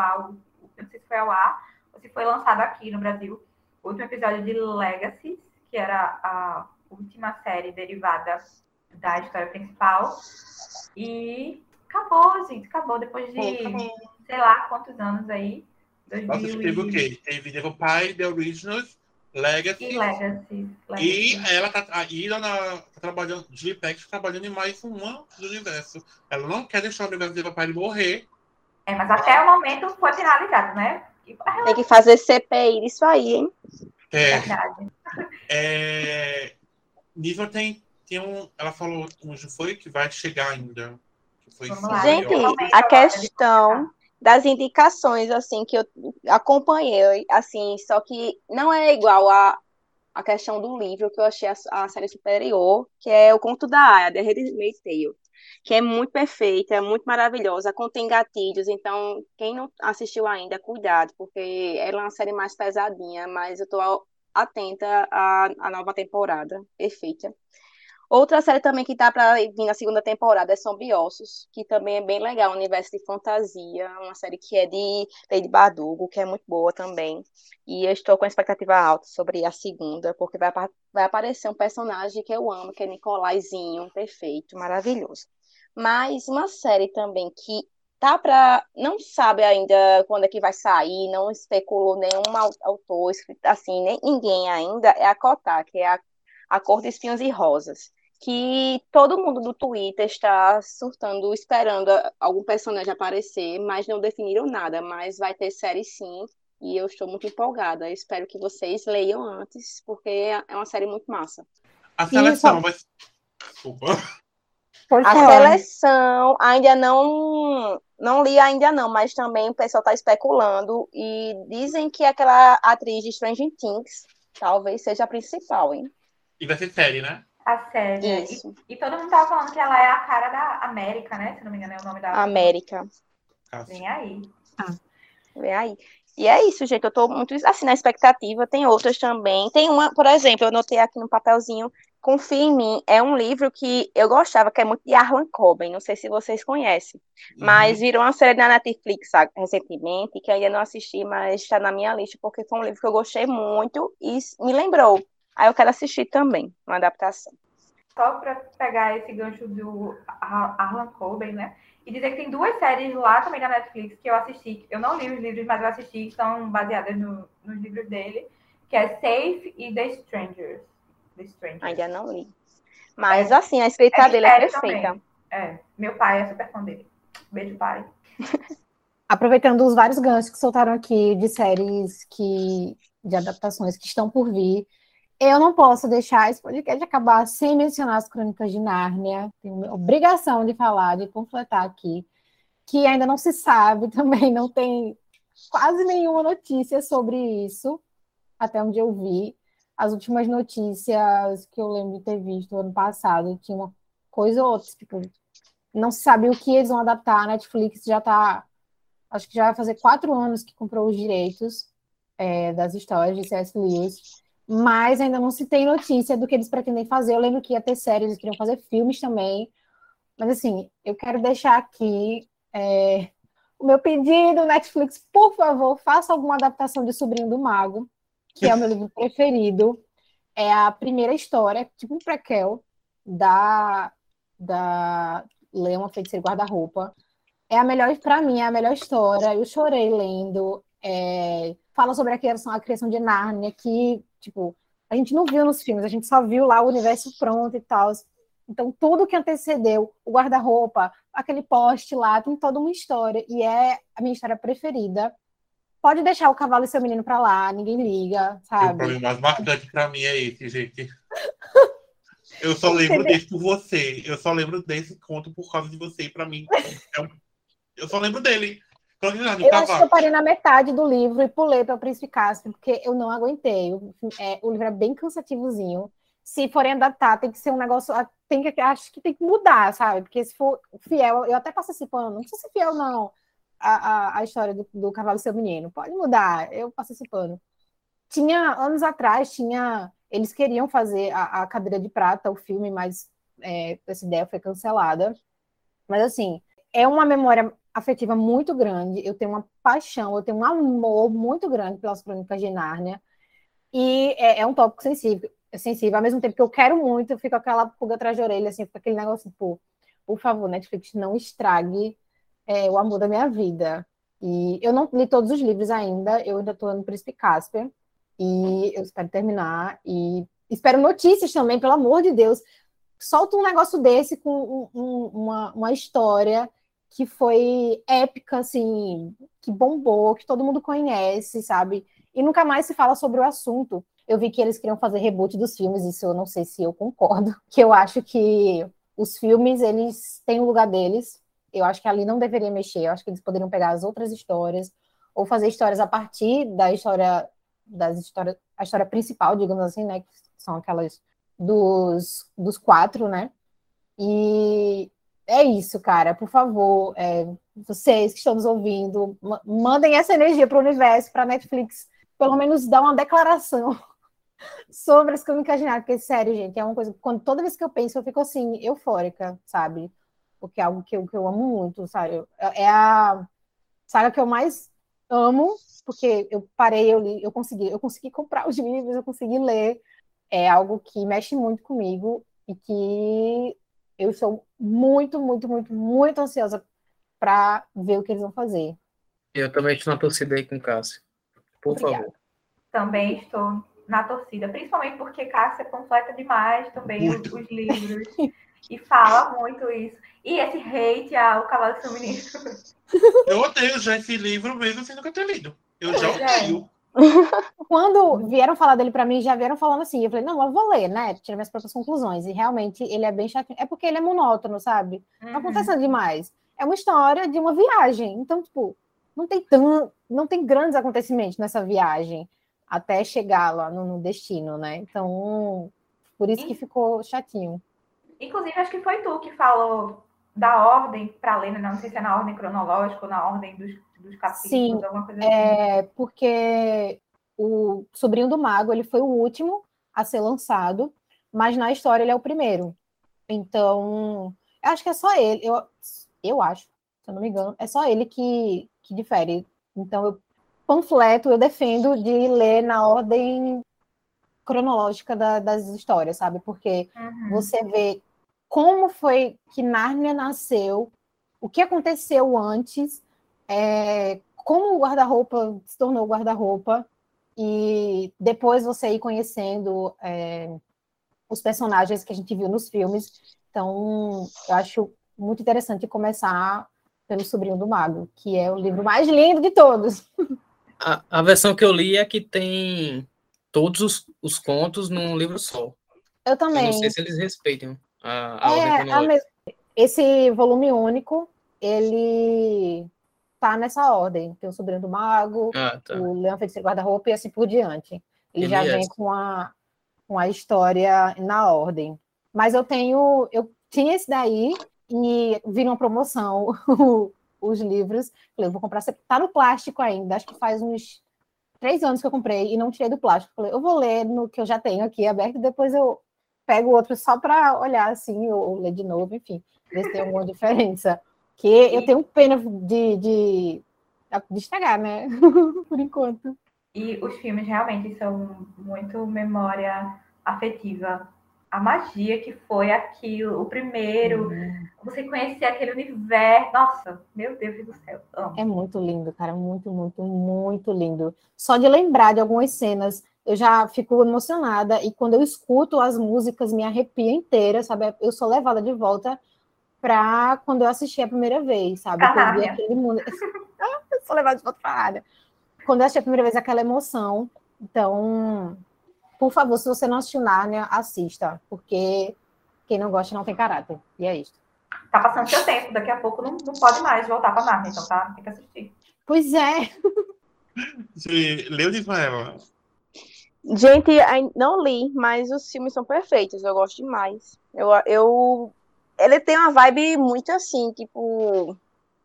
eu não sei se foi ao ar ou se foi lançado aqui no Brasil, o último episódio de Legacy, que era a última série derivada da história principal. E acabou, gente, acabou depois de sei lá quantos anos aí. Nossa, 2000 teve o quê? Teve The Vampire, The Originals, Legacy. E Legacy. E Legacy. ela tá, a Ira na, tá trabalhando, Julie Peck tá trabalhando em mais uma do universo. Ela não quer deixar o universo de Vampire morrer. É, mas até o momento foi finalizado, né? É Tem que fazer CPI disso aí, hein? É, verdade. é, Niva tem, tem um. Ela falou onde foi que vai chegar ainda. Foi. Gente, a questão das indicações, assim, que eu acompanhei, assim, só que não é igual a, a questão do livro, que eu achei a, a série superior, que é o Conto da Aya, The Handmaid's Tale, que é muito perfeita, é muito maravilhosa, contém gatilhos, então, quem não assistiu ainda, cuidado, porque ela é uma série mais pesadinha, mas eu tô atenta à, à nova temporada, perfeita. Outra série também que tá para vir na segunda temporada é Sombri Ossos, que também é bem legal, universo de fantasia, uma série que é de Lady Bardugo, que é muito boa também. E eu estou com expectativa alta sobre a segunda, porque vai, vai aparecer um personagem que eu amo, que é Nicolaizinho, perfeito, maravilhoso. Mas uma série também que tá para não sabe ainda quando é que vai sair, não especulou nenhum au- autor, assim, nem ninguém ainda, é a Cotá, que é a, a Cor de Espinhos e Rosas que todo mundo do Twitter está surtando, esperando algum personagem aparecer, mas não definiram nada. Mas vai ter série sim, e eu estou muito empolgada. Eu espero que vocês leiam antes, porque é uma série muito massa. A seleção Isso. vai. Desculpa. Pode A falar. seleção ainda não, não li ainda não, mas também o pessoal está especulando e dizem que aquela atriz de Stranger Things talvez seja a principal, hein? E vai ser série, né? A série. Isso, E, e todo mundo tava falando que ela é a cara da América, né? Se não me engano, é o nome da. América. Cássio. Vem aí. Vem aí. E é isso, gente. Eu tô muito assim na expectativa. Tem outras também. Tem uma, por exemplo, eu notei aqui no papelzinho, Confia em mim. É um livro que eu gostava, que é muito de Arlan Coben. Não sei se vocês conhecem. Mas virou uma série na Netflix recentemente, que ainda não assisti, mas está na minha lista, porque foi um livro que eu gostei muito e me lembrou. Aí eu quero assistir também, uma adaptação. Só pra pegar esse gancho do Ar- Arlan Coben, né? E dizer que tem duas séries lá também da Netflix que eu assisti. Eu não li os livros, mas eu assisti, que são baseadas no- nos livros dele, que é Safe e The Strangers. The Strangers. Ainda não li. Mas, É. assim, a escrita É dele é perfeita. também. É, meu pai é super fã dele. Beijo, pai. Aproveitando os vários ganchos que soltaram aqui de séries que de adaptações que estão por vir, eu não posso deixar esse podcast acabar sem mencionar as Crônicas de Nárnia. Tenho a obrigação de falar, de completar aqui, que ainda não se sabe, também não tem quase nenhuma notícia sobre isso, até onde eu vi. As últimas notícias que eu lembro de ter visto ano passado tinha uma coisa ou outra, tipo, não se sabe o que eles vão adaptar. A Netflix já está acho que já vai fazer quatro anos que comprou os direitos é, das histórias de C.S. Lewis, mas ainda não se tem notícia do que eles pretendem fazer. Eu lembro que ia ter série, eles queriam fazer filmes também, mas assim, eu quero deixar aqui é, o meu pedido, Netflix, por favor, faça alguma adaptação de Sobrinho do Mago, que é o meu livro preferido. É a primeira história, tipo um prequel, da, da Leão, e Guarda-Roupa. É a melhor, para mim, é a melhor história. Eu chorei lendo. É, fala sobre a criação, a criação de Nárnia, que, tipo, a gente não viu nos filmes, a gente só viu lá o universo pronto e tal. Então, tudo que antecedeu, o guarda-roupa, aquele poste lá, tem toda uma história. E é a minha história preferida. Pode deixar o cavalo e seu menino pra lá, ninguém liga, O sabe? problema mais marcante pra mim é esse, gente. Eu só lembro desse por você. Eu só lembro desse conto por causa de você. E pra mim, é um- eu só lembro dele. No Eu acho que eu parei na metade do livro e pulei para o Príncipe Caspian, porque eu não aguentei. O, é, o livro é bem cansativozinho. Se forem adaptar, tem que ser um negócio. Tem que, acho que tem que mudar, sabe? Porque se for fiel, eu até passo esse pano, não precisa ser fiel, não, a, a, a história do, do Cavalo Menino. Pode mudar, eu pano. Tinha, anos atrás, tinha. Eles queriam fazer a, a Cadeira de Prata, o filme, mas é, essa ideia foi cancelada. Mas, assim, é uma memória afetiva muito grande. Eu tenho uma paixão, eu tenho um amor muito grande pelas Crônicas de Nárnia. E é, é um tópico sensível, sensível. Ao mesmo tempo que eu quero muito, eu fico aquela pulga atrás da orelha, assim, fica aquele negócio, pô, por favor, Netflix, não estrague é, o amor da minha vida. E eu não li todos os livros ainda, eu ainda estou no Príncipe Casper. E eu espero terminar. E espero notícias também, pelo amor de Deus. Solta um negócio desse com um- um- uma, uma história que foi épica, assim, que bombou, que todo mundo conhece, sabe? E nunca mais se fala sobre o assunto. Eu vi que eles queriam fazer reboot dos filmes, isso eu não sei se eu concordo. Que eu acho que os filmes, eles têm o lugar deles. Eu acho que ali não deveria mexer. Eu acho que eles poderiam pegar as outras histórias ou fazer histórias a partir da história das histórias, a história principal, digamos assim, né, que são aquelas dos, dos quatro, né? E é isso, cara. Por favor, é, vocês que estão nos ouvindo, ma- mandem essa energia para o universo, para Netflix, pelo menos dar uma declaração sobre as crônicas de Nárnia, porque, sério, gente, é uma coisa, quando, toda vez que eu penso, eu fico, assim, eufórica, sabe? Porque é algo que eu, que eu amo muito, sabe? É é a saga que eu mais amo, porque eu parei, eu li, eu consegui, eu consegui comprar os livros, eu consegui ler. É algo que mexe muito comigo e que eu estou muito, muito, muito, muito ansiosa para ver o que eles vão fazer. Eu também estou na torcida aí com o Cássio. Por Obrigada. favor. Também estou na torcida, principalmente porque Cássia completa demais também os, os livros e fala muito isso. E esse hate ao Cavalo Feminino. Eu odeio já esse livro mesmo sem nunca ter lido. Eu já é. odeio. Quando vieram falar dele para mim, já vieram falando assim. Eu falei, não, eu vou ler, né? Tirar minhas próprias conclusões. E realmente ele é bem chato. É porque ele é monótono, sabe? Não Uhum. acontece nada demais. É uma história de uma viagem. Então, tipo, não tem tão, não tem grandes acontecimentos nessa viagem até chegar lá no, no destino, né? Então, por isso que ficou chatinho. Inclusive, acho que foi tu que falou da ordem para ler, né? não sei se é na ordem cronológica ou na ordem dos, dos capítulos, Sim, alguma coisa assim. É porque o Sobrinho do Mago ele foi o último a ser lançado, mas na história ele é o primeiro. Então, eu acho que é só ele. Eu, eu acho, se eu não me engano, é só ele que, que difere. Então, eu panfleto, eu defendo de ler na ordem cronológica da- das histórias, sabe? Porque Uhum. você vê como foi que Nárnia nasceu, o que aconteceu antes, é, como o guarda-roupa se tornou guarda-roupa, e depois você ir conhecendo é, os personagens que a gente viu nos filmes. Então, eu acho muito interessante começar pelo Sobrinho do Mago, que é o livro mais lindo de todos. A, a versão que eu li é que tem todos os, os contos num livro só. Eu Eu também. não sei se eles respeitam a, a É, a mes- esse volume único, ele tá nessa ordem. Tem o Sobrinho do Mago, Ah, tá. o Leão Feiticeiro Guarda-Roupa e assim por diante. Ele já Beleza. vem com a, com a história na ordem. Mas eu tenho, eu tinha esse daí e vi numa promoção os livros. Falei, eu vou comprar. Tá no plástico ainda, acho que faz uns três anos que eu comprei e não tirei do plástico. Falei, eu vou ler no que eu já tenho aqui aberto e depois eu pego outro só para olhar assim, ou, ler de novo, enfim, ver se tem alguma diferença. Que eu tenho pena de, de, de estragar, né? Por enquanto. E os filmes realmente são muito memória afetiva. A magia que foi aquilo, o primeiro, você conhecer aquele universo. Nossa, meu Deus do céu. Amo. É muito lindo, cara, muito, muito, muito lindo. Só de lembrar de algumas cenas, eu já fico emocionada e quando eu escuto as músicas me arrepia inteira, sabe? Eu sou levada de volta para quando eu assisti a primeira vez, sabe? Que eu vi aquele mundo. Ah, eu sou levada de volta para Nárnia. Quando eu assisti a primeira vez aquela emoção, então, por favor, se você não assistiu Nárnia, assista, porque quem não gosta não tem caráter. E é isso. Tá passando seu tempo, daqui a pouco não, não pode mais voltar pra Narnia, então tá? Tem que assistir. Pois é. Leu de Ismaela. Gente, não li, mas os filmes são perfeitos, eu gosto demais. Eu, eu, ele tem uma vibe muito assim, tipo,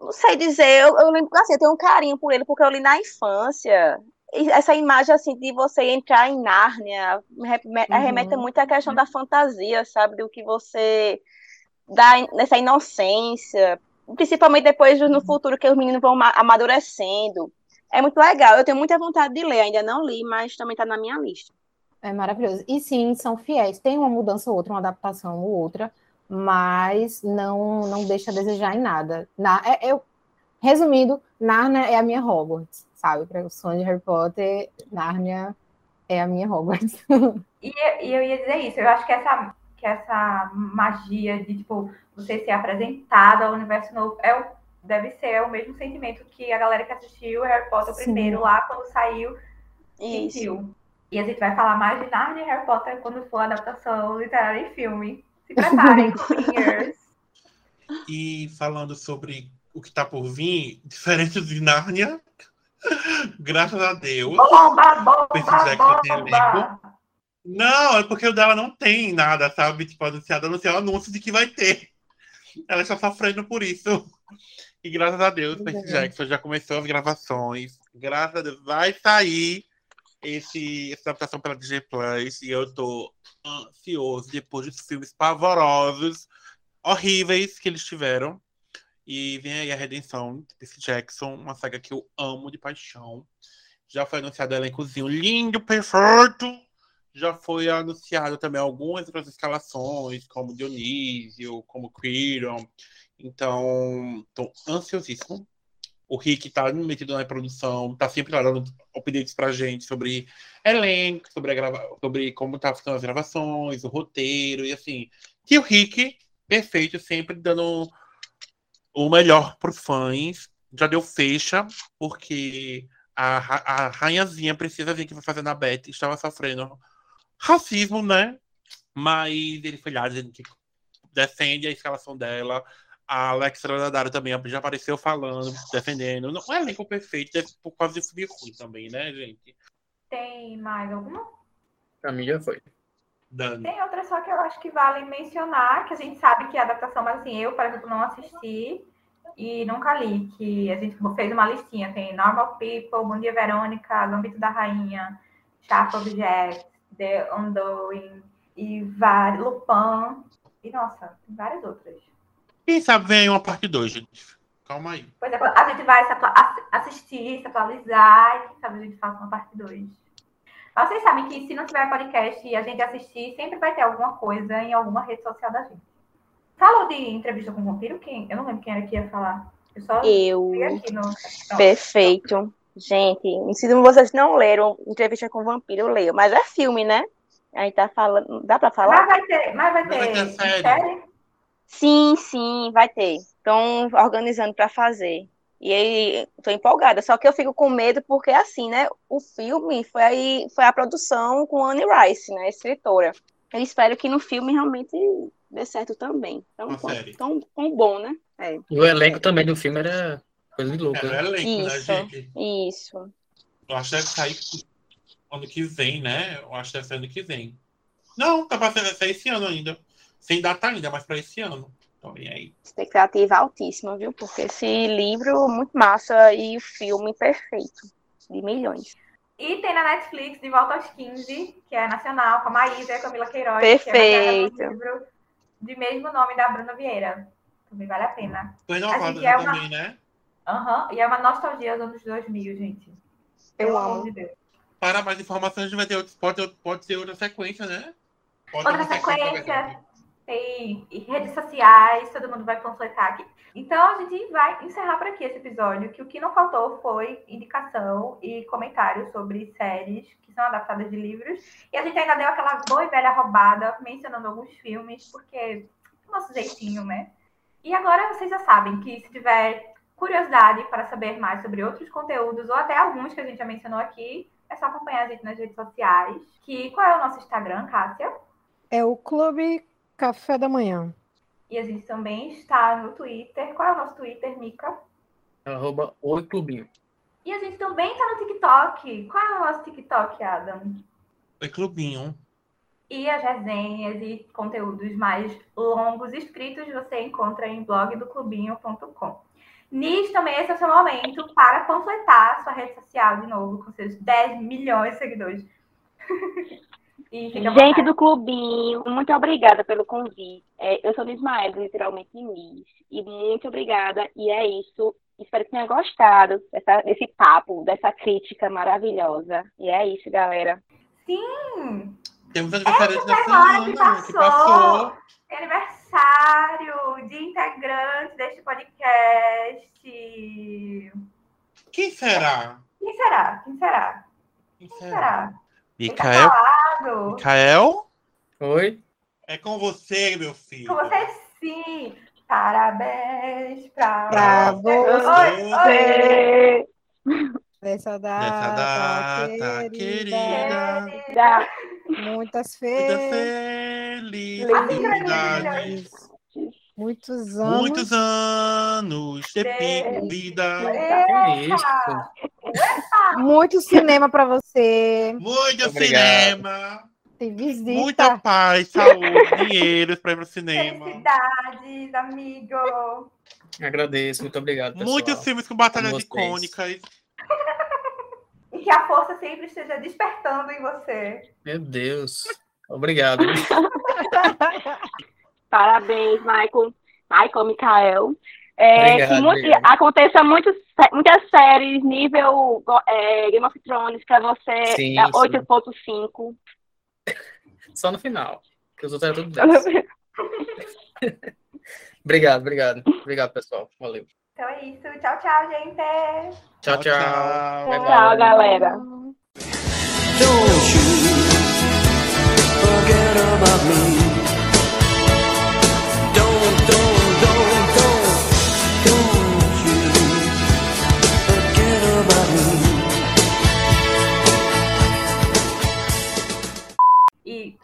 não sei dizer, eu, eu lembro, assim, eu tenho um carinho por ele porque eu li na infância. E essa imagem assim de você entrar em Nárnia me re- me- Uhum. remete muito à questão da fantasia, sabe, do que você dá nessa inocência, principalmente depois no futuro que os meninos vão ma- amadurecendo. É muito legal, eu tenho muita vontade de ler, ainda não li, mas também tá na minha lista. É maravilhoso. E sim, são fiéis. Tem uma mudança ou outra, uma adaptação ou outra, mas não não deixa a desejar em nada. Na, é- eu, resumindo, Narnia é a minha Hogwarts, sabe? Para o sonho de Harry Potter, Narnia é a minha Hogwarts. E, e eu ia dizer isso, eu acho que essa, que essa magia de, tipo, você ser apresentado ao universo novo é o, deve ser o mesmo sentimento que a galera que assistiu Harry Potter Sim. primeiro lá, quando saiu, Isso. sentiu. E a gente vai falar mais de Narnia e Harry Potter quando for a adaptação literária em filme. Se preparem, Queers. E falando sobre o que tá por vir, diferente de Nárnia, graças a Deus. Bomba, bomba, Percy! Não, é porque o dela não tem nada, sabe? Tipo, anunciado, anunciar o anúncio de que vai ter. Ela está sofrendo por isso. E graças a Deus, Percy. Jackson já começou as gravações. Graças a Deus, vai sair esse, essa adaptação pela DJ Plus. E eu tô ansioso depois dos filmes pavorosos, horríveis que eles tiveram. E vem aí a redenção de Percy Jackson, uma saga que eu amo de paixão. Já foi anunciado o elencozinho lindo, perfeito. Já foi anunciado também algumas outras escalações, como Dionísio, como Quirion. Então, tô ansiosíssimo. O Rick tá metido na produção, tá sempre dando updates pra gente sobre elenco, sobre, grava... sobre como tá ficando as gravações, o roteiro, e assim. E o Rick, perfeito, sempre dando o melhor pros fãs. Já deu fecha, porque a, a rainhazinha precisa vir que vai fazer na Beth estava sofrendo racismo, né? Mas ele foi lá dizendo que defende a escalação dela. A Alexa Dadaro também já apareceu falando, defendendo. Não é elenco perfeito, é por causa de filme ruim também, né, gente? Tem mais alguma? Pra mim já foi. Dani. Tem outra só que eu acho que vale mencionar, que a gente sabe que é adaptação, mas assim, eu, por exemplo, não assisti e nunca li, que a gente fez uma listinha, tem Normal People, Bom Dia Verônica, Gambito da Rainha, Sharp Objects, The Undoing, e vários, Lupin, e nossa, tem várias outras. Quem sabe vem aí uma parte 2, gente. Calma aí. Pois é, a gente vai se assistir, se atualizar, e quem sabe a gente faça uma parte 2. Mas vocês sabem que se não tiver podcast e a gente assistir, sempre vai ter alguma coisa em alguma rede social da gente. Falou de entrevista com o vampiro? Quem? Eu não lembro quem era que ia falar. Eu só Eu. no. Perfeito. Gente, se vocês não leram Entrevista com o Vampiro, eu leio. Mas é filme, né? Aí tá falando. Dá pra falar? Mas vai ter, mas vai Mas vai ter ter série. série? Sim, sim, vai ter. Estão organizando pra fazer. E aí, tô empolgada. Só que eu fico com medo porque, assim, né? O filme foi, aí, foi a produção com Anne Rice, né? Escritora. Eu espero que no filme realmente dê certo também. Tão, Uma série. tão, tão bom, né? É. E o elenco também do filme era coisa de louco. É, né? elenco, né, Isso. gente? Isso. Eu acho que deve sair ano que vem, né? Eu acho que deve ser ano que vem. Não, tá pra ser esse ano ainda. Sem data ainda, mas pra esse ano. Então vem aí. Expectativa altíssima, viu? Porque esse livro muito massa e o filme perfeito. De milhões. E tem na Netflix, De Volta aos 15, que é nacional, com a Maísa e a Camila Queiroz. Que é Perfeito. no livro de mesmo nome da Bruna Vieira. Também vale a pena. Foi A renovada gente é uma- também, né? Aham, e é uma nostalgia dos anos 2000, gente. Eu Pelo amo. amor de Deus. Para mais informações, a gente vai ter outros, pode, pode ter outra sequência, né? Pode Outra ter sequência. Tem redes sociais, todo mundo vai panfletar aqui. Então a gente vai encerrar por aqui esse episódio, que o que não faltou foi indicação e comentário sobre séries que são adaptadas de livros. E a gente ainda deu aquela boa e velha roubada, mencionando alguns filmes, porque nosso jeitinho, né? E agora vocês já sabem que se tiver curiosidade para saber mais sobre outros conteúdos, ou até alguns que a gente já mencionou aqui, é só acompanhar a gente nas redes sociais. Que, qual é o nosso Instagram, Cássia? É o Clube Café da Manhã. E a gente também está no Twitter. Qual é o nosso Twitter, Mica? Arroba Oi Clubinho. E a gente também tá no TikTok. Qual é o nosso TikTok, Adam? É clubinho. E as resenhas e conteúdos mais longos escritos você encontra em blogdoclubinho.com. Nis também esse é o seu momento para completar sua rede social de novo com seus 10 milhões de seguidores. E Gente do clubinho, muito obrigada pelo convite. É, eu sou Ismael, literalmente Miss. E muito obrigada. E é isso. Espero que tenha gostado dessa, desse papo, dessa crítica maravilhosa. E é isso, galera. Sim, Temos aniversário da semana que semana que passou. passou. aniversário de integrante deste podcast. Quem será? Quem será? Quem será? Quem Quem será? Micael? Micael? Oi? É com você, meu filho. Com você sim. Parabéns pra, Pra Oi, você. oi. Nessa Nessa data, data querida, querida. Já, muitas Muita felicidades, felicidade. Muitos anos. Muitos anos de Feliz. vida. Isso? Muito cinema pra você. Muito Obrigado. cinema. Tem visita. Muita paz, saúde, dinheiro pra ir pro cinema. Felicidades, amigo. Agradeço, muito obrigado. Pessoal. Muitos filmes com batalhas Com icônicas. E que a força sempre esteja despertando em você. Meu Deus. Obrigado. parabéns, Michael. Michael, Mikael. É, Obrigado, que mu- obrigado. aconteça muitos, muitas séries nível é, Game of Thrones pra você Sim, é, sim. 8.5. Só no final. Que os outros eram tudo 10. Obrigado, obrigado. Obrigado, pessoal. Valeu. Então é isso. Tchau, tchau, gente. Tchau, tchau. Bye, bye. Tchau, galera. Don't you forget about me.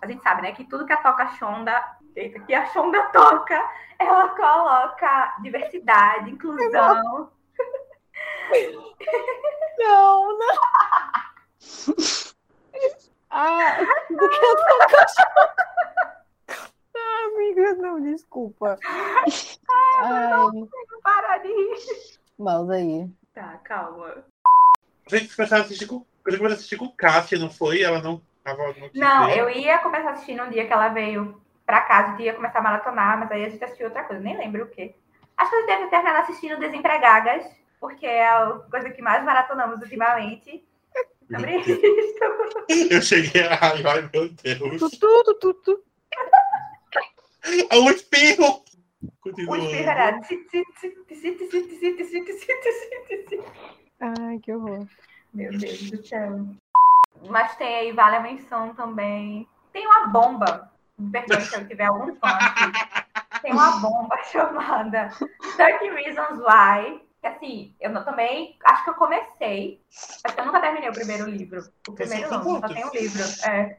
A gente sabe, né, que tudo que a Toca Shonda, eita, que a Shonda toca, ela coloca diversidade, inclusão. Não, não. Ah, do que eu tô cachorro. Ah, amiga, não, desculpa. Ai, Para de rir. mouse aí. Tá, calma. A gente começou a assistir com, eu comecei a assistir com Cássia, não foi? Ela não Tava no Não, eu ia começar assistindo um dia que ela veio pra casa, eu ia começar a maratonar, mas aí a gente assistiu outra coisa, nem lembro o quê. Acho que a gente deve terminar assistindo Desempregadas, porque é a coisa que mais maratonamos ultimamente. Sobre isso. Eu cheguei a. Ai, meu Deus. Tutu, tutu, tutu. É espirro! Continua. O espirro era. Ai, que horror. Meu Deus do céu. Mas tem aí, vale a menção também. Tem uma bomba. Me perdoe se eu tiver algum fã aqui. Tem uma bomba chamada 30 Reasons Why. Que assim, eu não- também acho que eu comecei. Acho que eu nunca terminei o primeiro livro. O primeiro não, só tem um livro. É.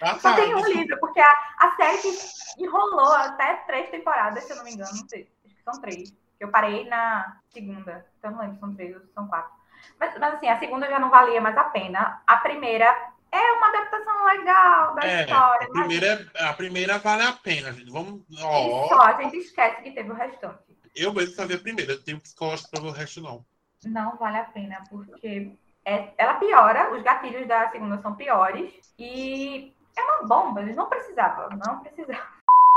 Ah, Só tá. tem um livro, porque a, a série que enrolou até três temporadas, se eu não me engano. Não sei, acho que são três. Eu parei na segunda. Então eu não lembro se são três ou se são quatro. Mas, mas assim, a segunda já não valia mais a pena. A primeira é uma adaptação legal da É, história. a mas primeira, a primeira vale a pena, gente. Vamos. Ó, e só, a gente esquece que teve o restante. eu mesmo vi a primeira, eu tenho psicológico pra ver o resto, não. Não vale a pena, porque é- ela piora, os gatilhos da segunda são piores. E é uma bomba, eles não precisavam, não precisavam.